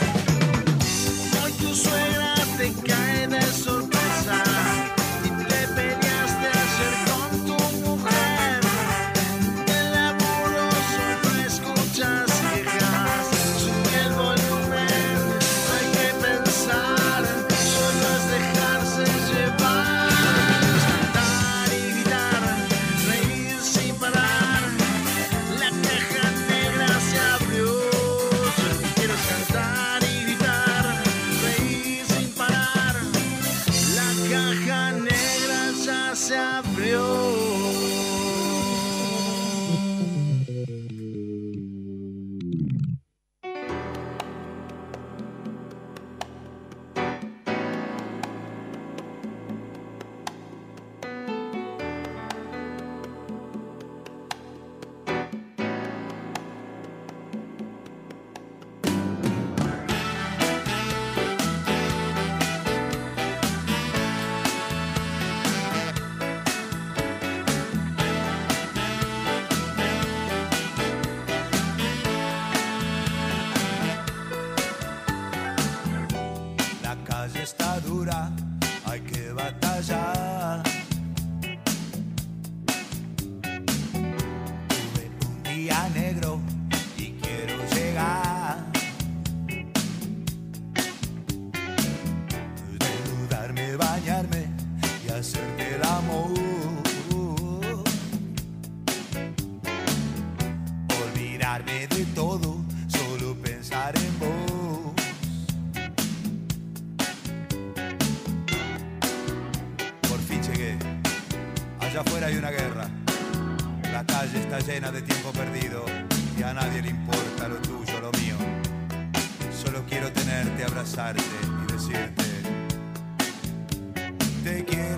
Abrazarte y decirte, te quiero.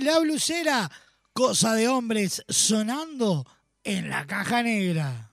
La blusera, cosa de hombres sonando en la caja negra.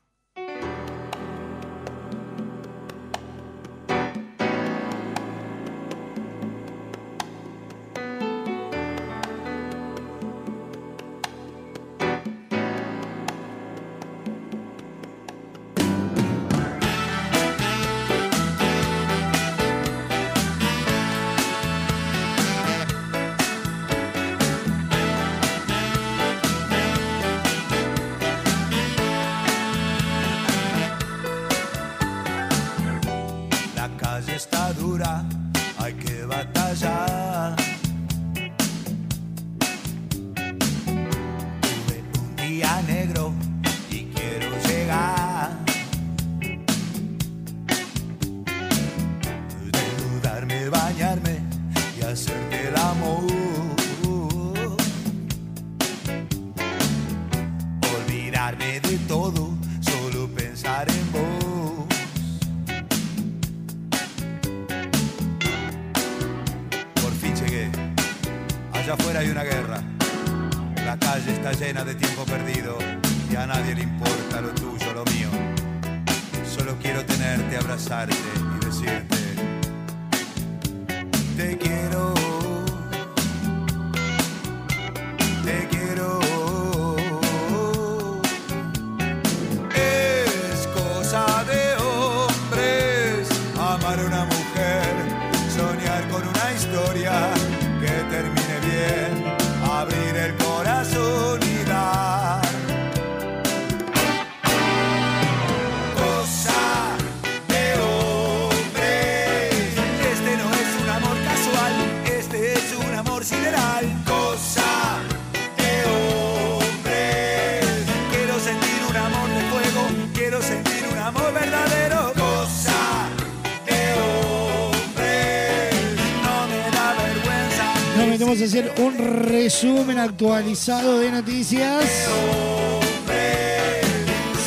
Un resumen actualizado de noticias.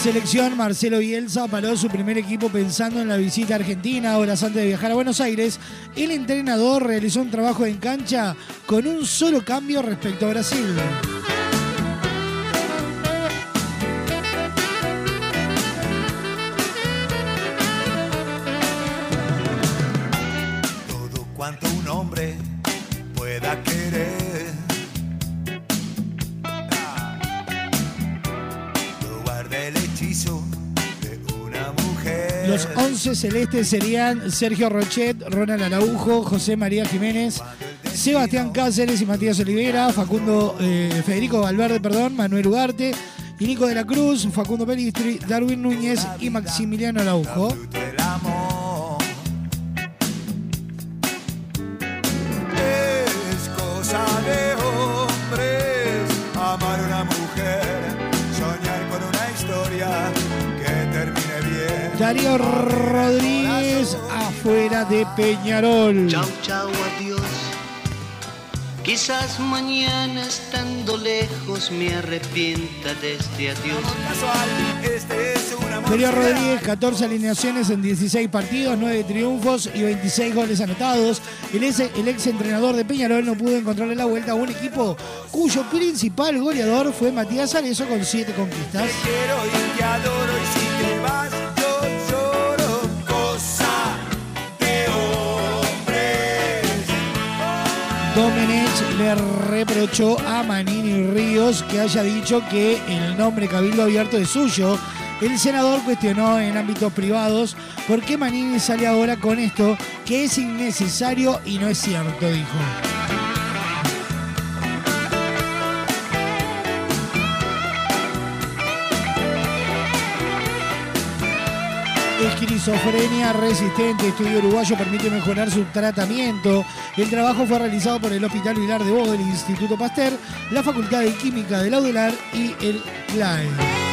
Selección Marcelo Bielsa paró su primer equipo pensando en la visita a Argentina horas antes de viajar a Buenos Aires. El entrenador realizó un trabajo en cancha con un solo cambio respecto a Brasil. 11 celestes serían Sergio Rochet, Ronald Araujo, José María Jiménez, Sebastián Cáceres y Matías Olivera, Facundo eh, Federico Valverde, perdón, Manuel Ugarte, y Nico de la Cruz, Facundo Pelistri, Darwin Núñez y Maximiliano Araujo. Darío Rodríguez afuera de Peñarol. Chau, chau, adiós. Quizás mañana estando lejos me arrepienta de este adiós. Darío. Rodríguez, 14 alineaciones en 16 partidos, 9 triunfos y 26 goles anotados. El ex, el ex entrenador de Peñarol no pudo encontrarle la vuelta a un equipo cuyo principal goleador fue Matías Arezo con 7 conquistas. quiero y te adoro y le reprochó a Manini Ríos que haya dicho que el nombre Cabildo Abierto es suyo. El senador cuestionó en ámbitos privados por qué Manini sale ahora con esto, que es innecesario y no es cierto, dijo. Esquizofrenia resistente, estudio uruguayo permite mejorar su tratamiento. El trabajo fue realizado por el Hospital Vilar de Bodo, el Instituto Pasteur, la Facultad de Química del Audelar y el CLAE.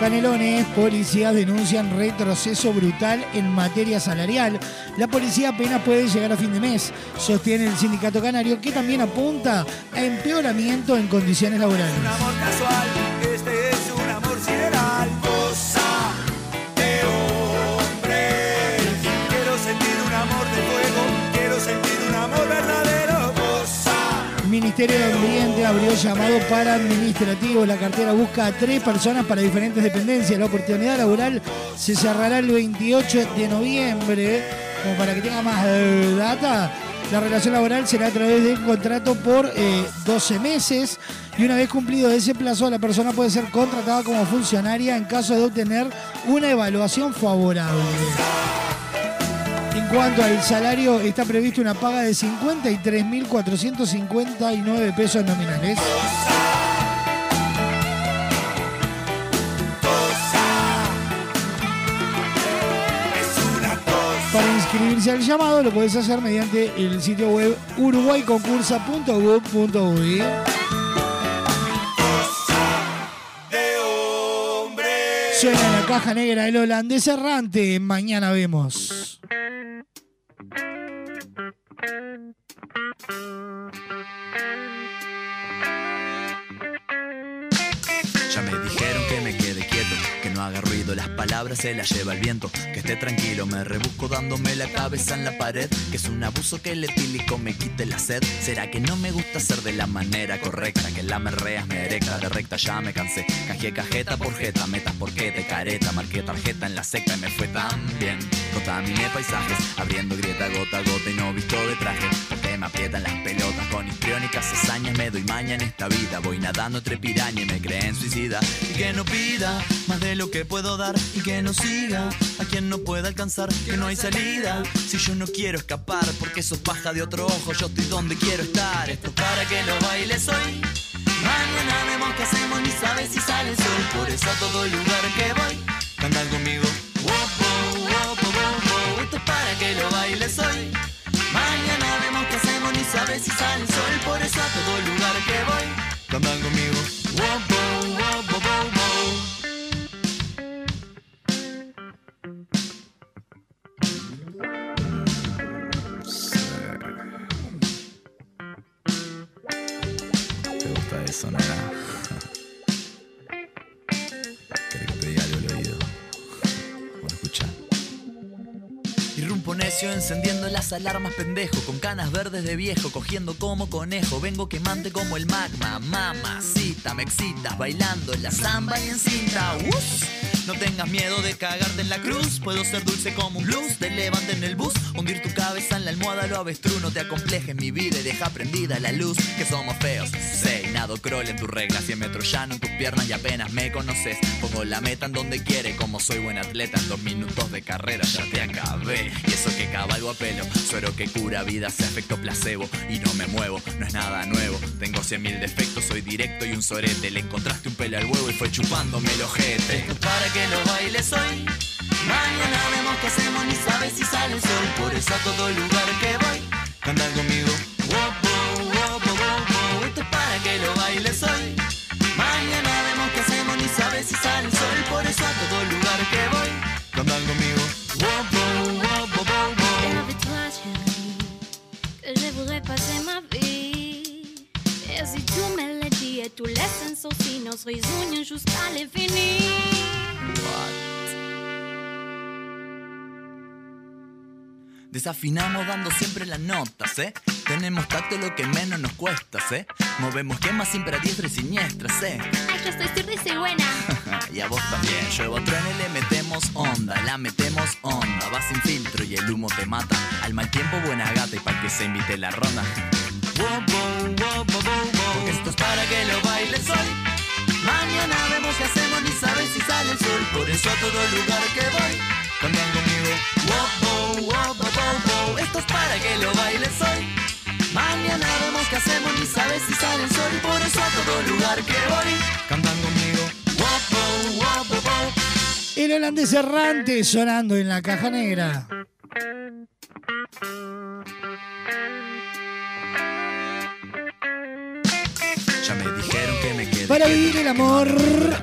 Canelones, policías denuncian retroceso brutal en materia salarial. La policía apenas puede llegar a fin de mes, sostiene el sindicato canario, que también apunta a empeoramiento en condiciones laborales. Ministerio de Ambiente abrió llamado para administrativo. La cartera busca a tres personas para diferentes dependencias. La oportunidad laboral se cerrará el 28 de noviembre. Como para que tenga más eh, data, la relación laboral será a través de un contrato por eh, 12 meses. Y una vez cumplido ese plazo, la persona puede ser contratada como funcionaria en caso de obtener una evaluación favorable. En cuanto al salario, está previsto una paga de 53.459 pesos nominales. Para inscribirse al llamado lo puedes hacer mediante el sitio web uruguayconcursa.gov.uy. Suena en la caja negra el holandés errante. Mañana vemos. Palabras se las lleva el viento. Que esté tranquilo, me rebusco dándome la cabeza en la pared. Que es un abuso que el etílico me quite la sed. ¿Será que no me gusta ser de la manera correcta? Que la merreas me erecta, de recta ya me cansé. Cajé cajeta por jeta, metas por te careta. Marqué tarjeta en la secta y me fue tan bien. Contaminé paisajes, abriendo grieta gota a gota y no visto de traje. Porque me aprietan las pelotas con histriónicas hazañas. Me doy maña en esta vida, voy nadando entre piraña y me creen suicida. Y que no pida más de lo que puedo dar y que no siga a quien no pueda alcanzar, que no hay salida. Si yo no quiero escapar porque sos paja de otro ojo, yo estoy donde quiero estar. Esto es para que lo bailes hoy. Mañana vemos qué hacemos, ni sabes si sale el sol. Por eso a todo lugar que voy, cantan conmigo. Wow, wow, wow. Esto es para que lo bailes hoy. Mañana vemos qué hacemos, ni sabes si sale el Encendiendo las alarmas pendejo Con canas verdes de viejo cogiendo como conejo Vengo quemante como el magma Mamacita, me excitas bailando la samba y en cinta ¡Uf! No tengas miedo de cagarte en la cruz. Puedo ser dulce como un blues. Te levante en el bus. Hundir tu cabeza en la almohada lo avestruz. No te acomplejes mi vida y deja prendida la luz. Que somos feos. Sé y nado crawl en tu regla 100 metros llano en tus piernas y apenas me conoces. Pongo la meta en donde quiere Como soy buen atleta. En dos minutos de carrera ya te acabé. Y eso que cabalgo a pelo. Suero que cura vida sea efecto placebo. Y no me muevo, no es nada nuevo. Tengo cien mil defectos, soy directo y un sorete. Le encontraste un pelo al huevo y fue chupándome el ojete. Para que lo bailes hoy. Mañana vemos qué hacemos ni sabes si sale el sol. Por eso a todo lugar que voy Cantan conmigo. Wow, wow, wow. Esto es para que lo bailes hoy. Mañana vemos qué hacemos ni sabes si sale el sol. Por eso a todo lugar que voy Cantan conmigo. Que je voudrais passer ma vie. Et si tu me le dis et tu laisses un sourcil, nos réunions jusqu'à l'infini. Desafinamos dando siempre las notas, ¿eh? Tenemos tacto lo que menos nos cuesta, ¿eh? Movemos quemas siempre a diestra y siniestras, ¿eh? Ay, yo estoy zurda y soy buena. y a vos también. Lluevo truene, le metemos onda, la metemos onda. Va sin filtro y el humo te mata. Al mal tiempo, buena gata y para que se invite la ronda. Porque esto es para que lo bailes hoy. Mañana vemos qué hacemos, ni sabes si sale el sol. Por eso a todo lugar que voy, cantan conmigo. Wow, wow, wow. Esto es para que lo bailes hoy. Mañana vemos qué hacemos, ni sabes si sale el sol. Por eso a todo lugar que voy, cantan conmigo. El holandés errante sonando en la caja negra. Para vivir el amor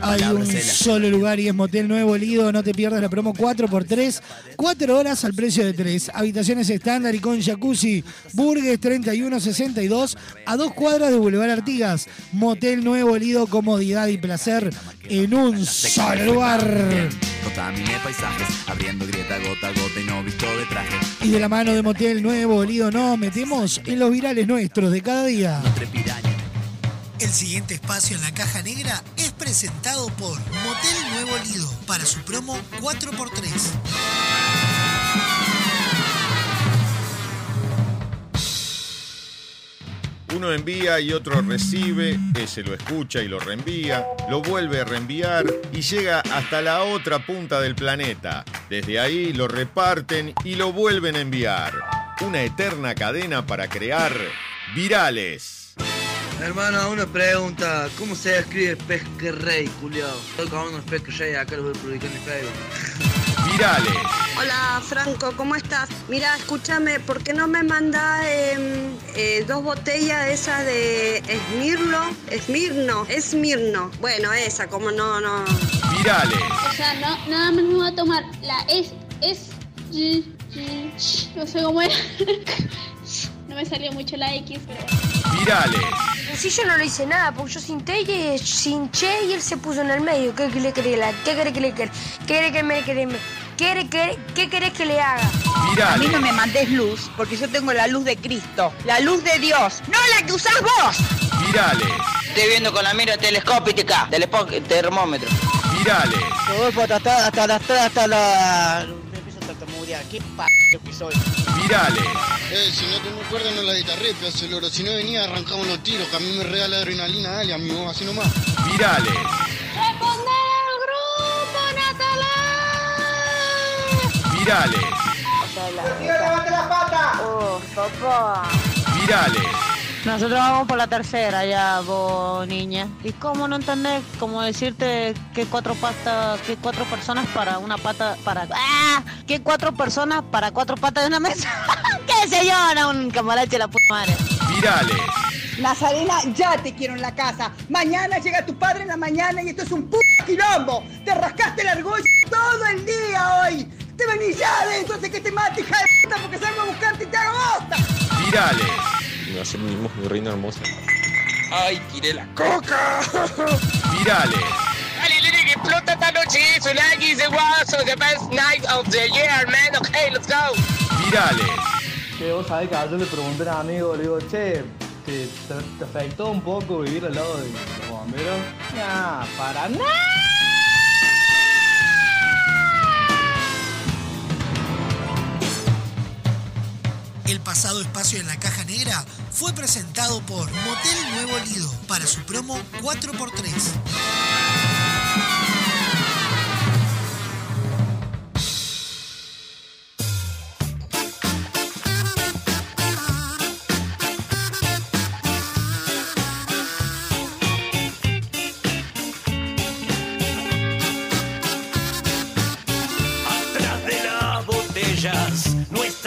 hay un solo lugar y es Motel Nuevo Lido. No te pierdas la promo 4x3, 4 horas al precio de 3. Habitaciones estándar y con jacuzzi. Burgues 3162 a dos cuadras de Boulevard Artigas. Motel Nuevo Lido, comodidad y placer en un solo lugar. Contaminé paisajes, abriendo grieta gota a gota y no visto de traje. Y de la mano de Motel Nuevo Lido nos metemos en los virales nuestros de cada día. El siguiente espacio en la caja negra es presentado por Motel Nuevo Lido para su promo 4x3. Uno envía y otro recibe, ese lo escucha y lo reenvía, lo vuelve a reenviar y llega hasta la otra punta del planeta. Desde ahí lo reparten y lo vuelven a enviar. Una eterna cadena para crear virales. Hermano, una pregunta. ¿Cómo se escribe pesquerrey, culiao? Estoy con unos pesquerrey, acá lo voy a publicar en Facebook. Virales. Hola Franco, ¿cómo estás? Mira, escúchame, ¿por qué no me mandas em, eh, dos botellas esas de Esmirno? Esmirno, Esmirno. Bueno, esa, como no, no. Virales. O sea, no, nada más me voy a tomar la es, es, y- y- no sé cómo era. No me salió mucho la X, pero... Virales. Sí, yo no le hice nada, porque yo sin T y sin Che y él se puso en el medio. ¿Qué querés que le ¿Qué querés que le ¿Qué querés que me ¿Qué querés- ¿Qué querés que le haga? A mí no me mandes luz, porque yo tengo la luz de Cristo, la luz de Dios, no la que usás vos. Virales. Estoy viendo con la mira telescópica, del termómetro. Virales. Rodolfo, hasta, hasta, hasta, hasta la... Me empiezo a tartamudear, qué p*** que soy. Virales. Eh, si no tengo cuerda no la guitarré, pedazo de loro. Si no venía arrancamos los tiros, que a mí me regala adrenalina, dale, amigo, así nomás. Virales. ¡Responder al grupo, Natalá! Virales. levante la pata! Oh, papá. Virales. Nosotros vamos por la tercera ya, vos niña. ¿Y cómo no entendés? Como decirte que cuatro patas, que cuatro personas para una pata, para... ¡Ah! Que cuatro personas para cuatro patas de una mesa. ¿Qué sé yo? No, un camarache la puta madre. Virales. Nazarena, ya te quiero en la casa. Mañana llega tu padre en la mañana y esto es un puto quilombo. Te rascaste el argolla todo el día hoy. Te venís ya adentro, sé que te mate, hija de puta, porque salgo a buscarte y te hago bosta. Virales. No hacer mi, mi reina hermosa. Ay, tiré la coca. Virales. Que explota esta noche. Nike is the was the best night of the year, man. Okay, let's go. Virales. Che, vos sabés que ayer le pregunté a un amigo, le digo, che, ¿te, te, te afectó un poco vivir al lado de los bomberos? Nah, para nada. El pasado espacio en la caja negra fue presentado por Motel Nuevo Lido para su promo 4x3. Atrás de las botellas, nuestra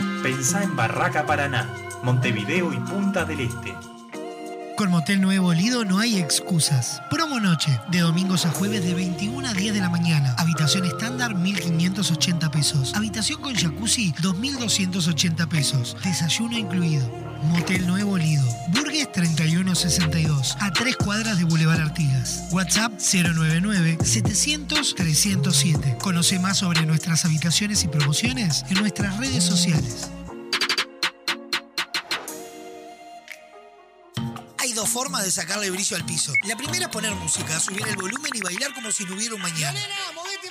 pensá en Barraca Paraná, Montevideo y Punta del Este. Con Motel Nuevo Lido no hay excusas. Promo noche, de domingos a jueves de 21 a 10 de la mañana. Habitación estándar 1.580 pesos. Habitación con jacuzzi 2.280 pesos. Desayuno incluido. Motel Nuevo Lido. Burgues 3162. A tres cuadras de Boulevard Artigas. WhatsApp 099-700-307. Conoce más sobre nuestras habitaciones y promociones en nuestras redes sociales. Hay dos formas de sacarle brillo al piso. La primera es poner música, subir el volumen y bailar como si no hubiera un mañana. Nena, movete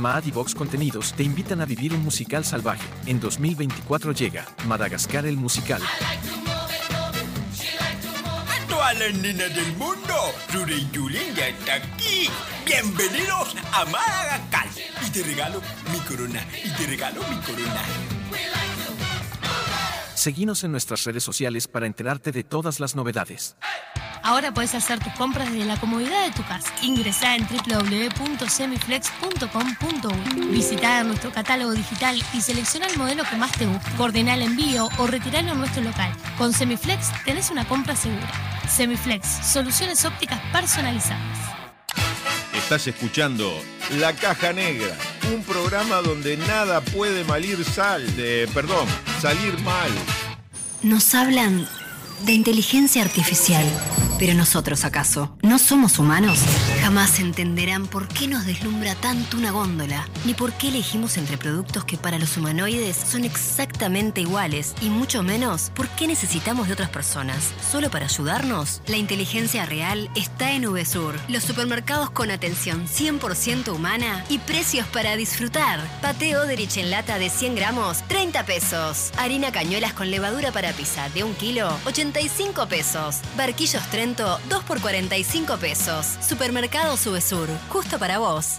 Maad y Vox Contenidos te invitan a vivir un musical salvaje. En 2024 llega Madagascar el musical. A todas las nenas del mundo, Ruri Yulín ya está aquí. Bienvenidos a Madagascar. Y te regalo mi corona. Y te regalo mi corona. Seguinos en nuestras redes sociales para enterarte de todas las novedades. Ahora puedes hacer tus compras desde la comodidad de tu casa. Ingresá en www.semiflex.com.uy. Visita nuestro catálogo digital y selecciona el modelo que más te guste. Coordina el envío o retiralo en nuestro local. Con Semiflex tenés una compra segura. Semiflex, soluciones ópticas personalizadas. Estás escuchando La Caja Negra, un programa donde nada puede malir sal, de, perdón, salir mal. Nos hablan de inteligencia artificial. Pero nosotros, ¿acaso? ¿No somos humanos? Jamás entenderán por qué nos deslumbra tanto una góndola, ni por qué elegimos entre productos que para los humanoides son exactamente iguales, y mucho menos por qué necesitamos de otras personas. ¿Solo para ayudarnos? La inteligencia real está en VSUR, los supermercados con atención 100% humana y precios para disfrutar. Pateo Oderich en lata de 100 gramos, 30 pesos. Harina cañuelas con levadura para pizza de 1 kilo, 85 pesos. Barquillos Trento, 2 por 45 pesos. Supermercado Subesur, justo para vos.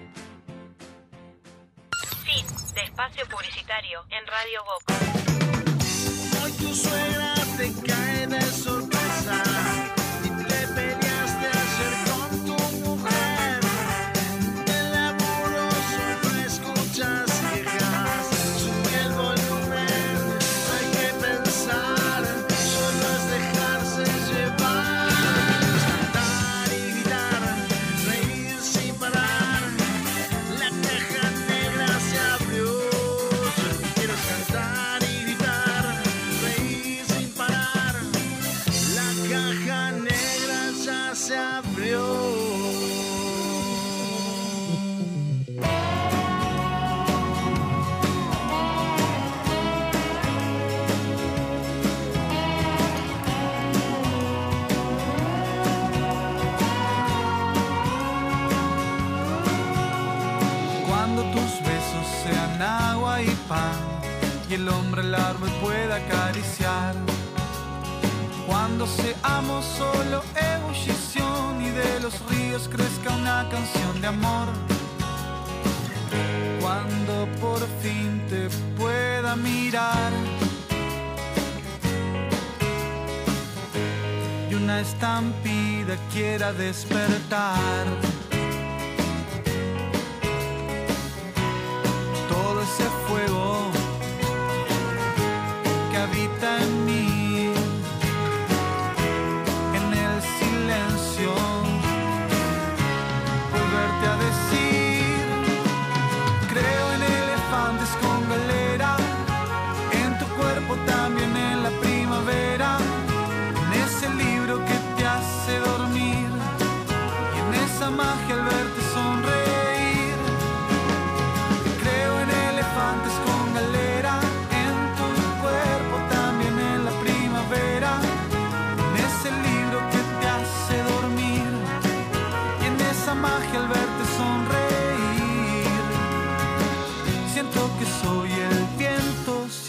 Fin de espacio publicitario en Radio Vox. Hoy tu suegra te cae de sorpresa y el hombre el árbol pueda acariciar. Cuando seamos solo ebullición y de los ríos crezca una canción de amor. Cuando por fin te pueda mirar y una estampida quiera despertar. Todo ese fuego habita en mí,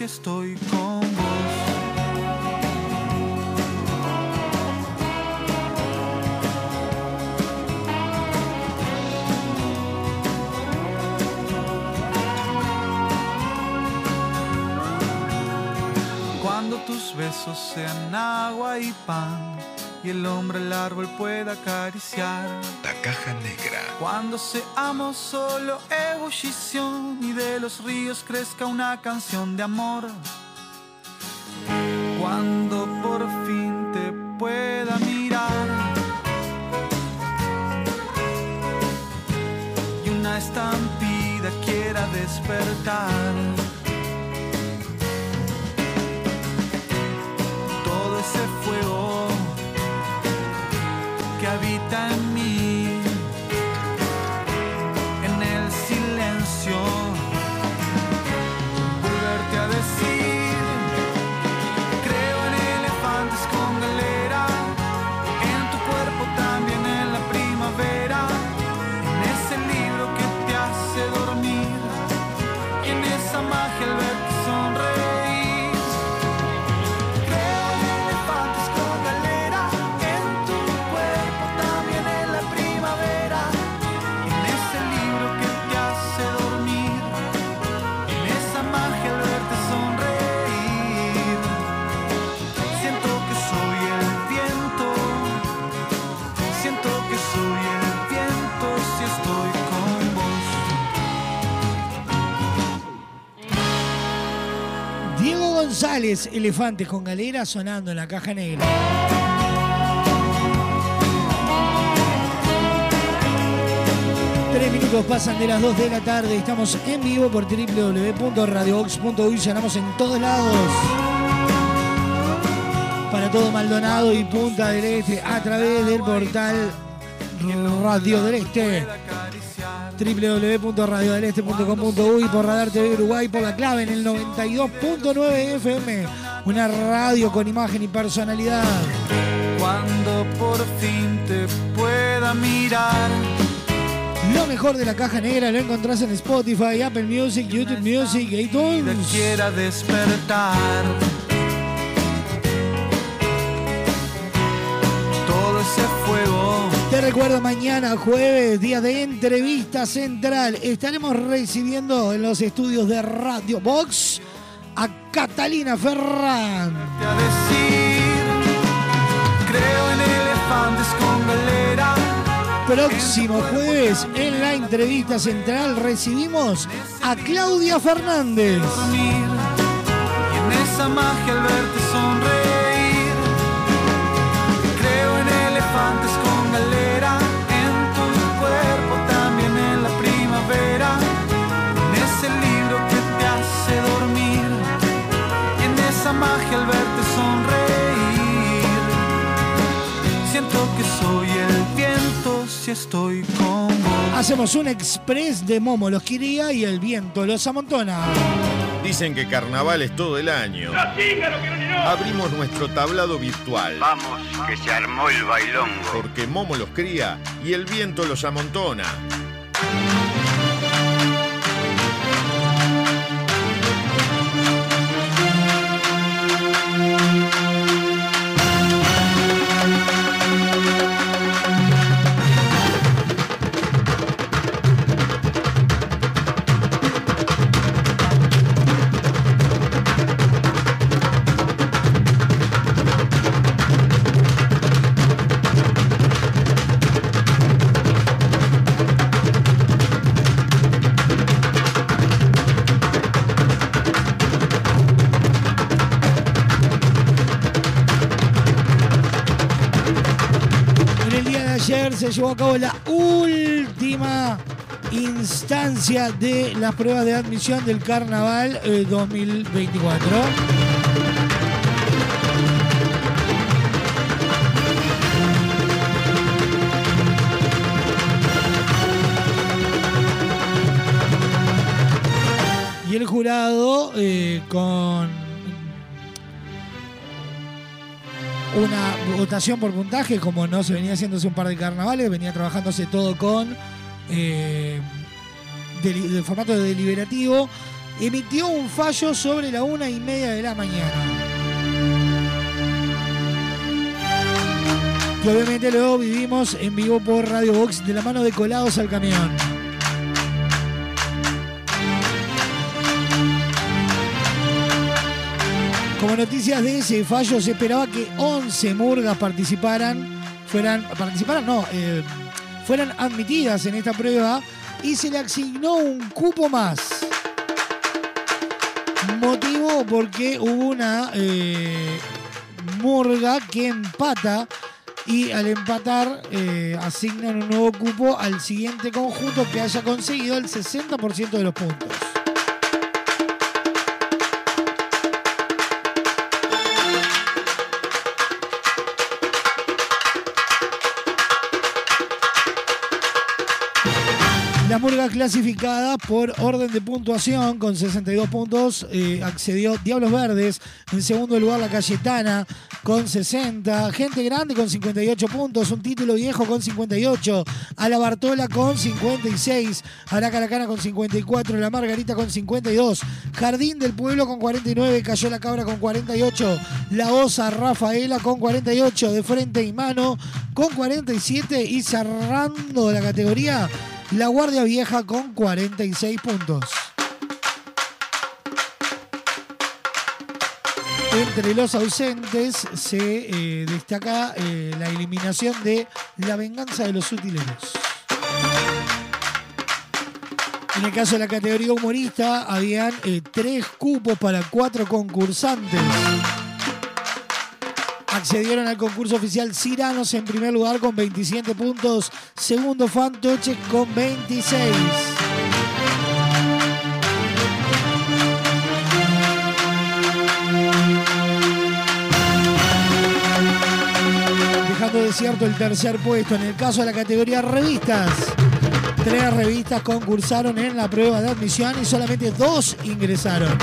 estoy con vos. Cuando tus besos sean agua y pan y el hombre el árbol pueda acariciar. La caja negra. Cuando seamos solo ebullición y de los ríos crezca una canción de amor. Cuando por fin te pueda mirar y una estampida quiera despertar. Todo ese fuego que Elefantes con Galera, sonando en la caja negra. Tres minutos pasan de las 2 de la tarde. Estamos en vivo por www.radiobox.uy. Sonamos en todos lados. Para todo Maldonado y Punta del Este a través del portal Radio del Este www.radiodeleste.com.uy por Radar TV Uruguay por la clave en el 92.9 FM una radio con imagen y personalidad Cuando por fin te pueda mirar. lo mejor de la caja negra lo encontrás en Spotify, Apple Music, YouTube Music, iTunes quiera despertar. Todo ese fuego recuerdo mañana jueves, día de entrevista central. Estaremos recibiendo en los estudios de Radio Box a Catalina Ferran. a decir, creo en elefantes con galera. Próximo jueves en la entrevista central recibimos a Claudia Fernández. y en esa magia al verte sonreír. Si estoy con vos. Hacemos un express de Momo los quería y el viento los amontona. Dicen que carnaval es todo el año. Abrimos nuestro tablado virtual. Vamos, que se armó el bailongo. Porque Momo los cría y el viento los amontona. Llevó a cabo la última instancia de las pruebas de admisión del Carnaval eh, 2024. Y el jurado eh, con votación por puntaje, como no se venía haciendo hace un par de carnavales, venía trabajándose todo con eh, formato deliberativo, emitió un fallo sobre la una y media de la mañana. Y obviamente luego vivimos en vivo por Radio Box de la mano de Colados al Camión. Como noticias de ese fallo, se esperaba que 11 murgas participaran, fueran, participaran, no, eh, fueran admitidas en esta prueba y se le asignó un cupo más. Motivo porque hubo una eh, murga que empata y al empatar eh, asignan un nuevo cupo al siguiente conjunto que haya conseguido el 60% de los puntos. La murga clasificada por orden de puntuación con 62 puntos eh, accedió Diablos Verdes. En segundo lugar la Cayetana con 60. Gente Grande con 58 puntos. Un título viejo con 58. A la Bartola con 56. A la Caracana con 54. La Margarita con 52. Jardín del Pueblo con 49. Cayó la Cabra con 48. La Osa Rafaela con 48. De frente y mano con 47. Y cerrando la categoría. La Guardia Vieja con 46 puntos. Entre los ausentes se eh, destaca eh, la eliminación de La Venganza de los Utileros. En el caso de la categoría humorista, habían eh, tres cupos para cuatro concursantes. Accedieron al concurso oficial Ciranos en primer lugar con 27 puntos, segundo Fantoche con 26. Dejando desierto el tercer puesto. En el caso de la categoría revistas, tres revistas concursaron en la prueba de admisión y solamente dos ingresaron.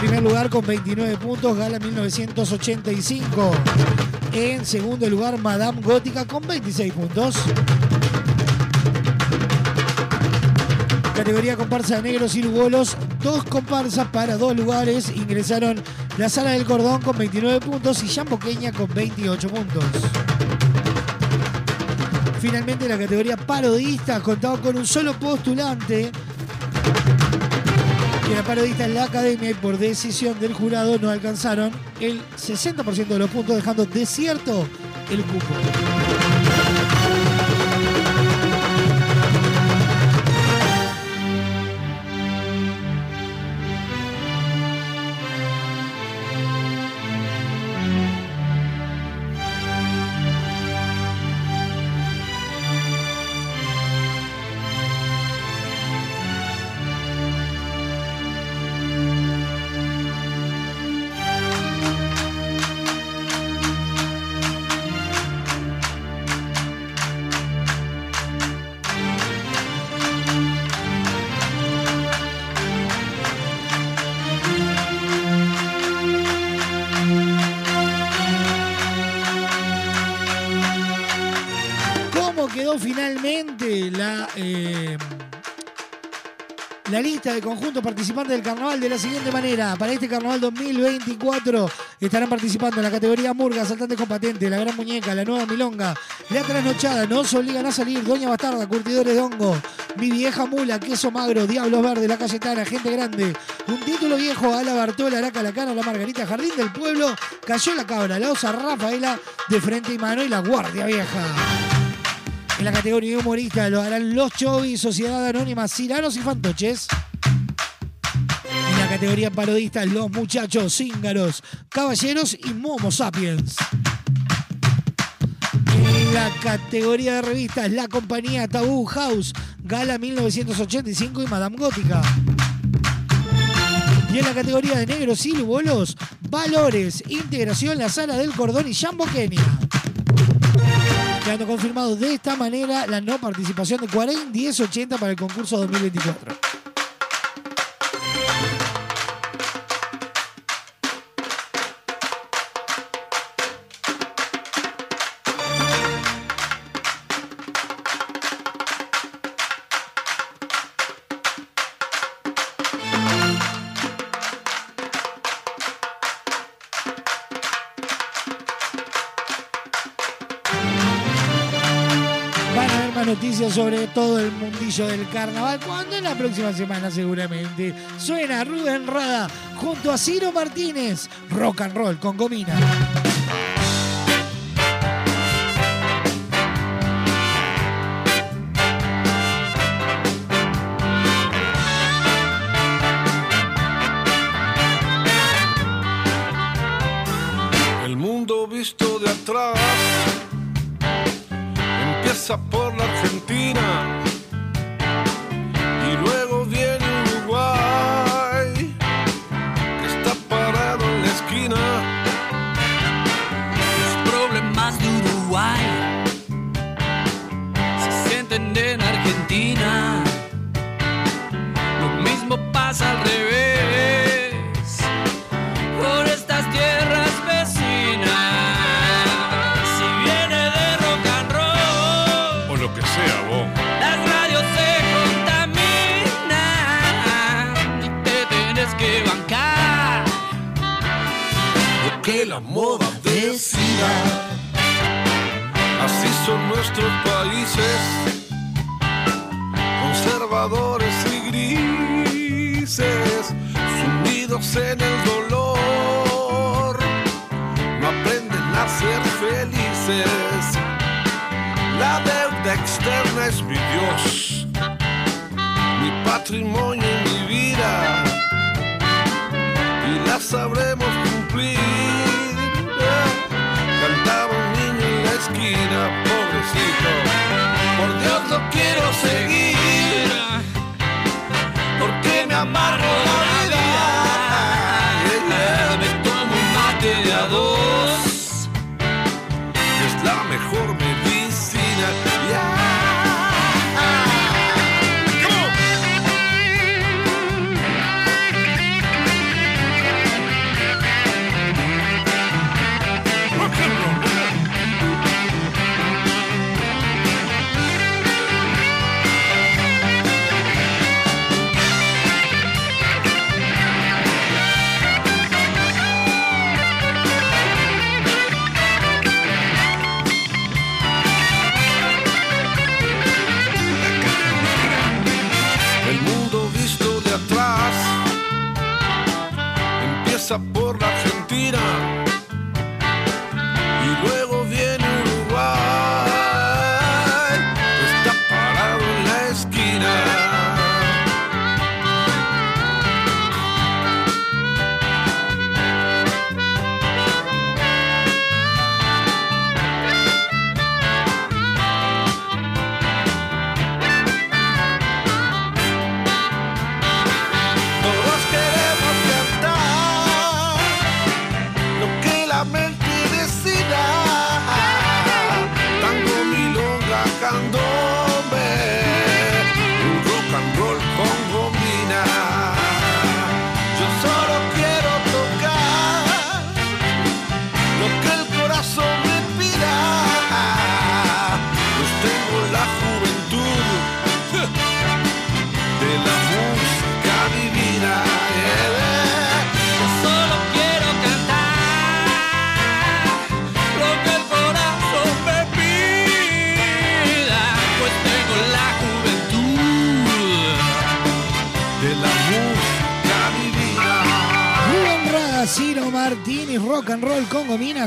Primer lugar con 29 puntos, Gala 1985. En segundo lugar, Madame Gótica con 26 puntos. Categoría comparsa de negros y lugolos, dos comparsas para dos lugares. Ingresaron la Sala del Cordón con 29 puntos y Jean Boqueña con 28 puntos. Finalmente, la categoría parodista contaba con un solo postulante era parodista en la academia y por decisión del jurado no alcanzaron el 60% de los puntos, dejando desierto el cupo. La, eh, la lista de conjuntos participantes del carnaval? De la siguiente manera. Para este carnaval 2024 estarán participando en la categoría Murga, Saltantes con Patente, La Gran Muñeca, La Nueva Milonga, La Trasnochada, No se obligan a salir, Doña Bastarda, Curtidores de Hongo, Mi Vieja Mula, Queso Magro, Diablos Verdes, La Cayetana, Gente Grande, Un Título Viejo, A la Bartola, La Calacana, La Margarita, Jardín del Pueblo, Cayó la Cabra, La Osa Rafaela, De Frente y Mano y La Guardia Vieja. En la categoría humorista lo harán Los Chovis, Sociedad Anónima, Ciranos y Fantoches. En la categoría parodista, Los Muchachos, Cíngaros, Caballeros y Momo Sapiens. En la categoría de revistas, la compañía Taboo House, Gala 1985 y Madame Gótica. Y en la categoría de negros y bolos, Valores, Integración, La Sala del Cordón y Jambo Kenia. Quedando confirmado de esta manera la no participación de Cuarén 1080 para el concurso 2024. Sobre todo el mundillo del carnaval. cuando En la próxima semana seguramente. Suena Rubén Rada junto a Ciro Martínez. Rock and roll con Gomina.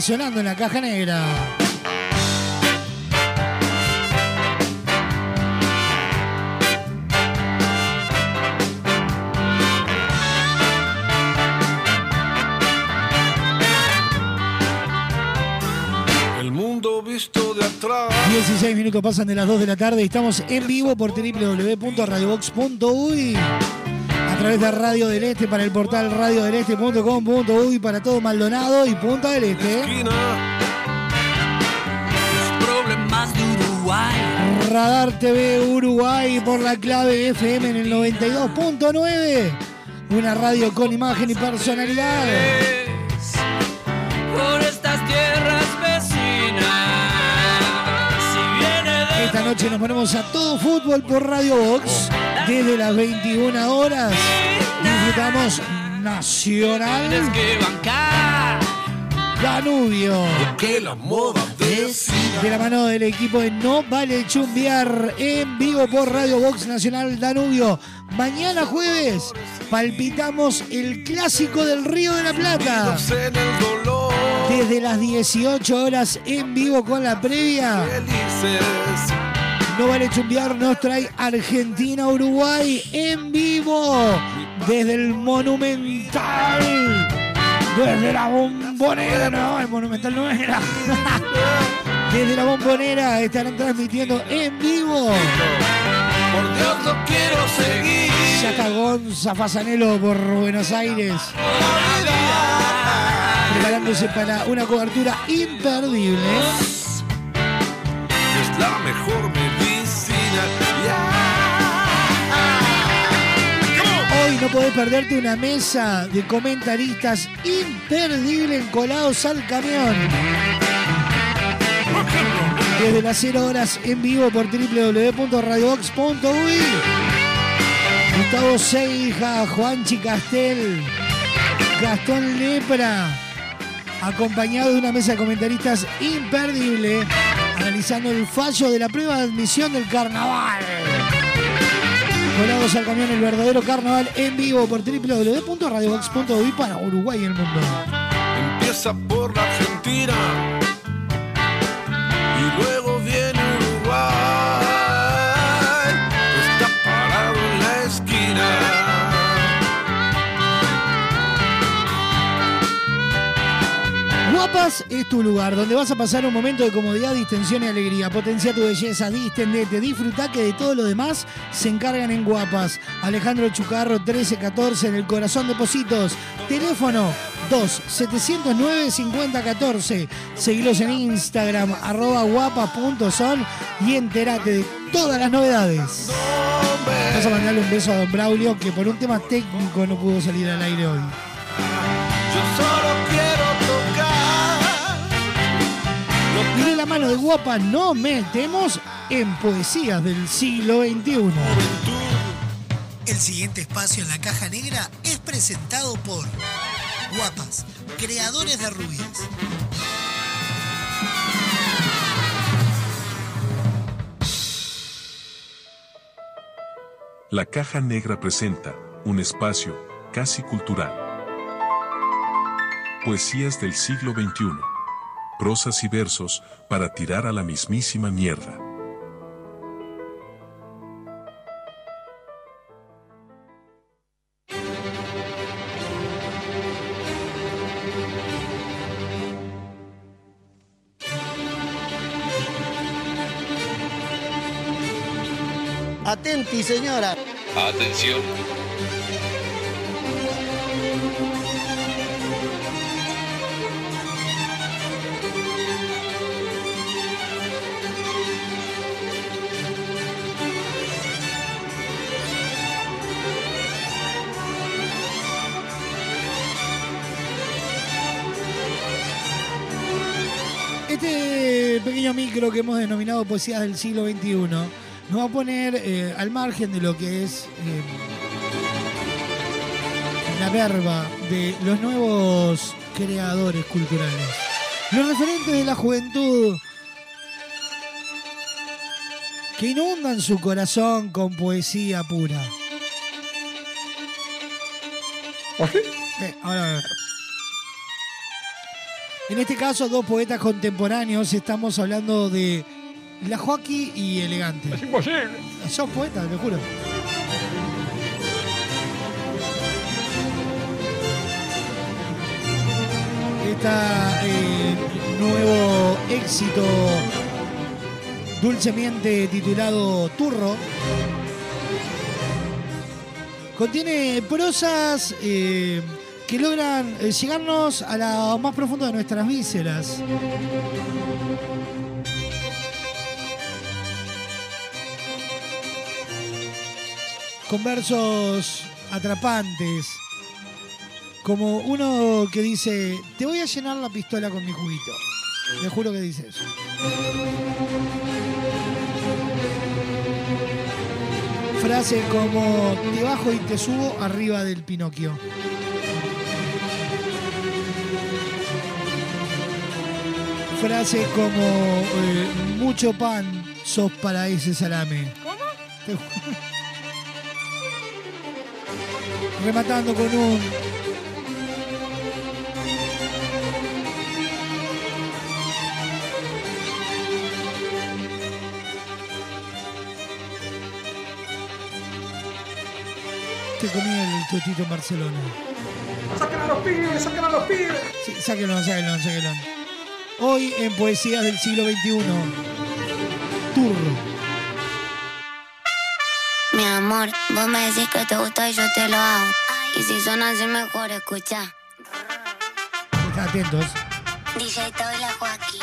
Sonando en la caja negra. El mundo visto de atrás 16 minutos pasan de las 2 de la tarde y estamos en vivo por www.radiobox.uy través de Radio del Este para el portal radiodeleste.com.uy para todo Maldonado y Punta del Este. Radar TV Uruguay por la clave FM en el 92.9. Una radio con imagen y personalidad. Por estas tierras vecinas. Esta noche nos ponemos a todo fútbol por Radio Box desde las 21 horas. Disfrutamos Nacional. Danubio. Que la moda decida. De la mano del equipo de No Vale Chumbiar en vivo por Radio Box Nacional Danubio. Mañana jueves palpitamos el clásico del Río de la Plata. Desde las 18 horas en vivo con la previa. No vale chumbear, nos trae Argentina-Uruguay en vivo desde el Monumental. Desde la bombonera, no, el Monumental no era. Desde la bombonera estarán transmitiendo en vivo. Por Dios no quiero seguir. Ya está Gonza Fasanelo por Buenos Aires. Preparándose para una cobertura imperdible. Es la mejor no podés perderte una mesa de comentaristas imperdible encolados al camión. Desde las 0 horas en vivo por www.radiobox.uy. Gustavo Seija, Juanchi Castel, Gastón Lepra, acompañado de una mesa de comentaristas imperdible, analizando el fallo de la prueba de admisión del carnaval. Colados al camión, el verdadero carnaval en vivo por www.radiobox.uy para Uruguay y el mundo. Empieza por la Argentina Guapas es tu lugar, donde vas a pasar un momento de comodidad, distensión y alegría. Potencia tu belleza, distendete, disfruta que de todo lo demás se encargan en Guapas. Alejandro Chucarro 1314 en el corazón de Positos. Teléfono 2-709-5014. Seguilos en Instagram, arroba guapas.son y entérate de todas las novedades. Vas a mandarle un beso a Don Braulio, que por un tema técnico no pudo salir al aire hoy. Y de la mano de Guapa nos metemos en poesías del siglo XXI. El siguiente espacio en la caja negra es presentado por Guapas, creadores de rubias. La Caja Negra presenta un espacio casi cultural. Poesías del siglo XXI. Prosas y versos para tirar a la mismísima mierda. Atenti, señora. Atención. Pequeño micro que hemos denominado Poesías del siglo XXI nos va a poner eh, al margen de lo que es eh, la verba de los nuevos creadores culturales. Los referentes de la juventud que inundan su corazón con poesía pura. Eh, ahora. En este caso, dos poetas contemporáneos, estamos hablando de La Joaquí y Elegante. Es imposible. Son poetas, te juro. Está eh, nuevo éxito dulcemente titulado Turro. Contiene prosas eh, que logran eh, llegarnos a lo más profundo de nuestras vísceras. Con versos atrapantes. Como uno que dice, te voy a llenar la pistola con mi juguito. Le juro que dice eso. Frase como, te bajo y te subo arriba del Pinocchio. Frase como, eh, mucho pan sos para ese salame. ¿Cómo? Rematando con un Te comí el tutito en Barcelona. ¡Saquen a los pibes! ¡Saquen a los pibes! Sí, sáquenlo, sáquenlo, sáquenlo. Hoy en Poesías del siglo XXI. Turro. Mi amor, vos me decís que te gusta y yo te lo hago. Y si son así, mejor escucha. Están atentos. DJ Toy la Joaquín.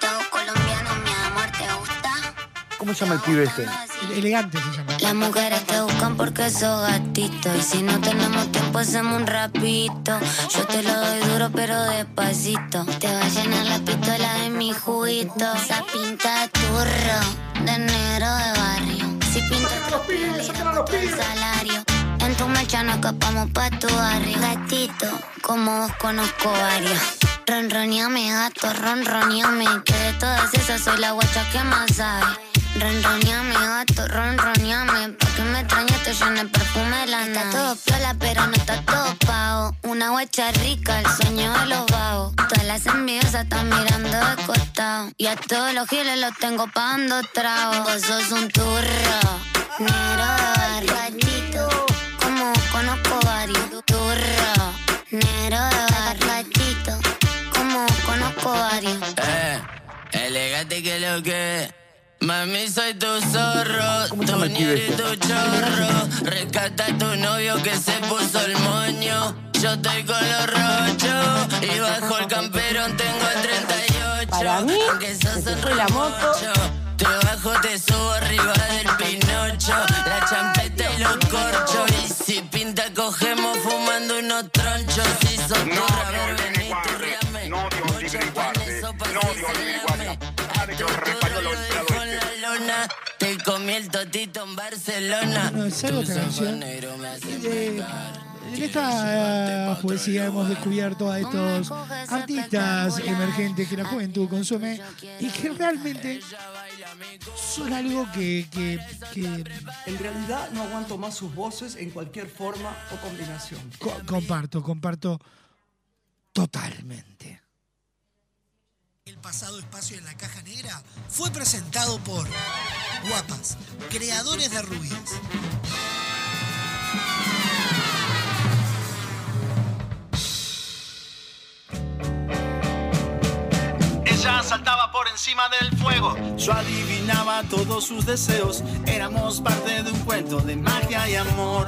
Todo colombiano, mi amor, ¿te gusta? ¿Cómo se llama el pibe este? Elegante se llama. Las mujeres te buscan porque sos gatito. Y si no tenemos tiempo, hacemos un rapito. Yo te lo doy duro, pero despacito. Te va a llenar la pistola de mi juguito. Esa pinta de turro, de negro de barrio. Si los pibes, el salario. En tu mecha no escapamos pa' tu barrio. Gatito, como vos conozco varios. Ronroneame, gato, ronroneame. Que de todas esas soy la guacha que más sabe. Ronroneame, gato, ronroneame. Pa' que me extrañes, te llene perfume de la Está todo piola, pero no está todo pago. Una guacha rica, el sueño de los vagos. Todas las envidiosas están mirando de costado. Y a todos los giles los tengo pagando trago. Vos sos un turro, negro de barrio. Como conozco varios. Turro, negro de barrio. Como conozco varios. Eh, elegante que lo que. Mami, soy tu zorro, ñero y este? tu chorro. Rescata a tu novio que se puso el moño. Yo estoy con los rochos y bajo el camperón tengo el 38. Para mí, Aunque sos un la moto. Te bajo, te subo arriba del pinocho. La champeta y los corchos. Y si pinta, cogemos fumando unos tronchos. Si sos tu a ver, vení, turriame. Mucho pan, eso pa' sincerarme. Con la lona, te comí el totito en Barcelona. Bueno, es algo otra canción. Eh, en esta poesía hemos descubierto a estos artistas emergentes que la juventud consume y que realmente son algo que, que- que En realidad no aguanto más sus voces en cualquier forma o combinación. co- comparto, comparto totalmente. El pasado espacio en la caja negra fue presentado por Guapas, creadores de rubias. Ella saltaba por encima del fuego, yo adivinaba todos sus deseos, éramos parte de un cuento de magia y amor.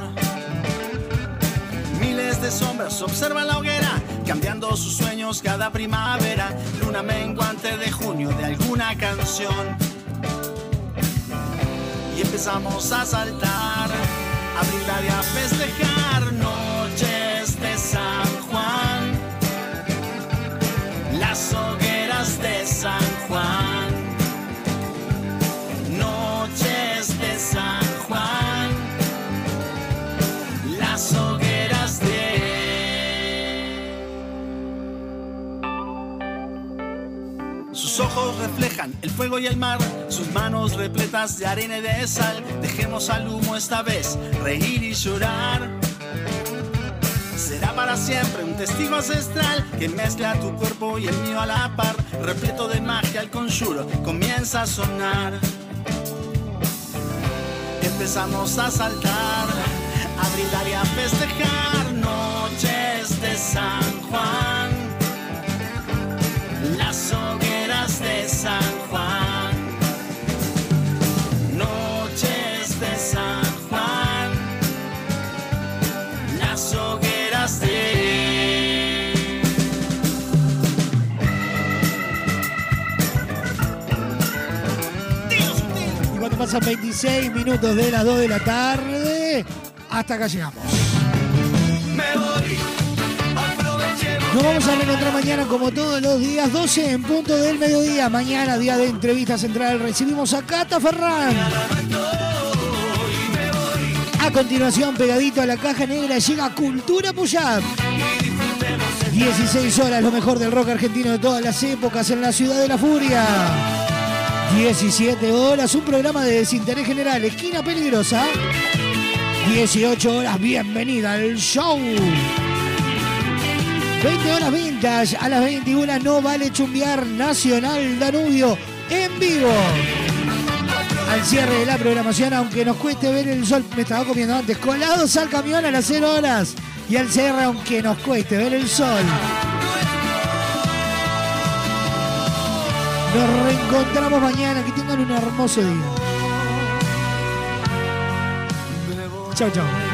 Miles de sombras observan la hoguera, cambiando sus sueños cada primavera, luna menguante de junio de alguna canción. Y empezamos a saltar, a brindar y a festejar noches de San Juan las hogueras Sus ojos reflejan el fuego y el mar, sus manos repletas de arena y de sal. Dejemos al humo esta vez reír y llorar. Será para siempre un testigo ancestral que mezcla tu cuerpo y el mío a la par. Repleto de magia, el conjuro comienza a sonar. Empezamos a saltar, a brindar y a festejar noches de San Juan. San Juan, noches de San Juan, las hogueras de... Dios. Y cuando pasan 26 minutos de las 2 de la tarde, hasta acá llegamos. Nos vamos a reencontrar mañana como todos los días, 12 en punto del mediodía. Mañana, día de entrevista central, recibimos a Cata Ferran. A continuación, pegadito a la caja negra, llega Cultura Puyat. 16 horas, lo mejor del rock argentino de todas las épocas en la ciudad de la furia. 17 horas, un programa de desinterés general, esquina peligrosa. 18 horas, bienvenida al show. 20 horas vintage, a las 21 no vale chumbear Nacional Danubio en vivo. Al cierre de la programación, aunque nos cueste ver el sol, me estaba comiendo antes, colados al camión a las 0 horas. Y al cierre, aunque nos cueste ver el sol. Nos reencontramos mañana, que tengan un hermoso día. Chao, chao.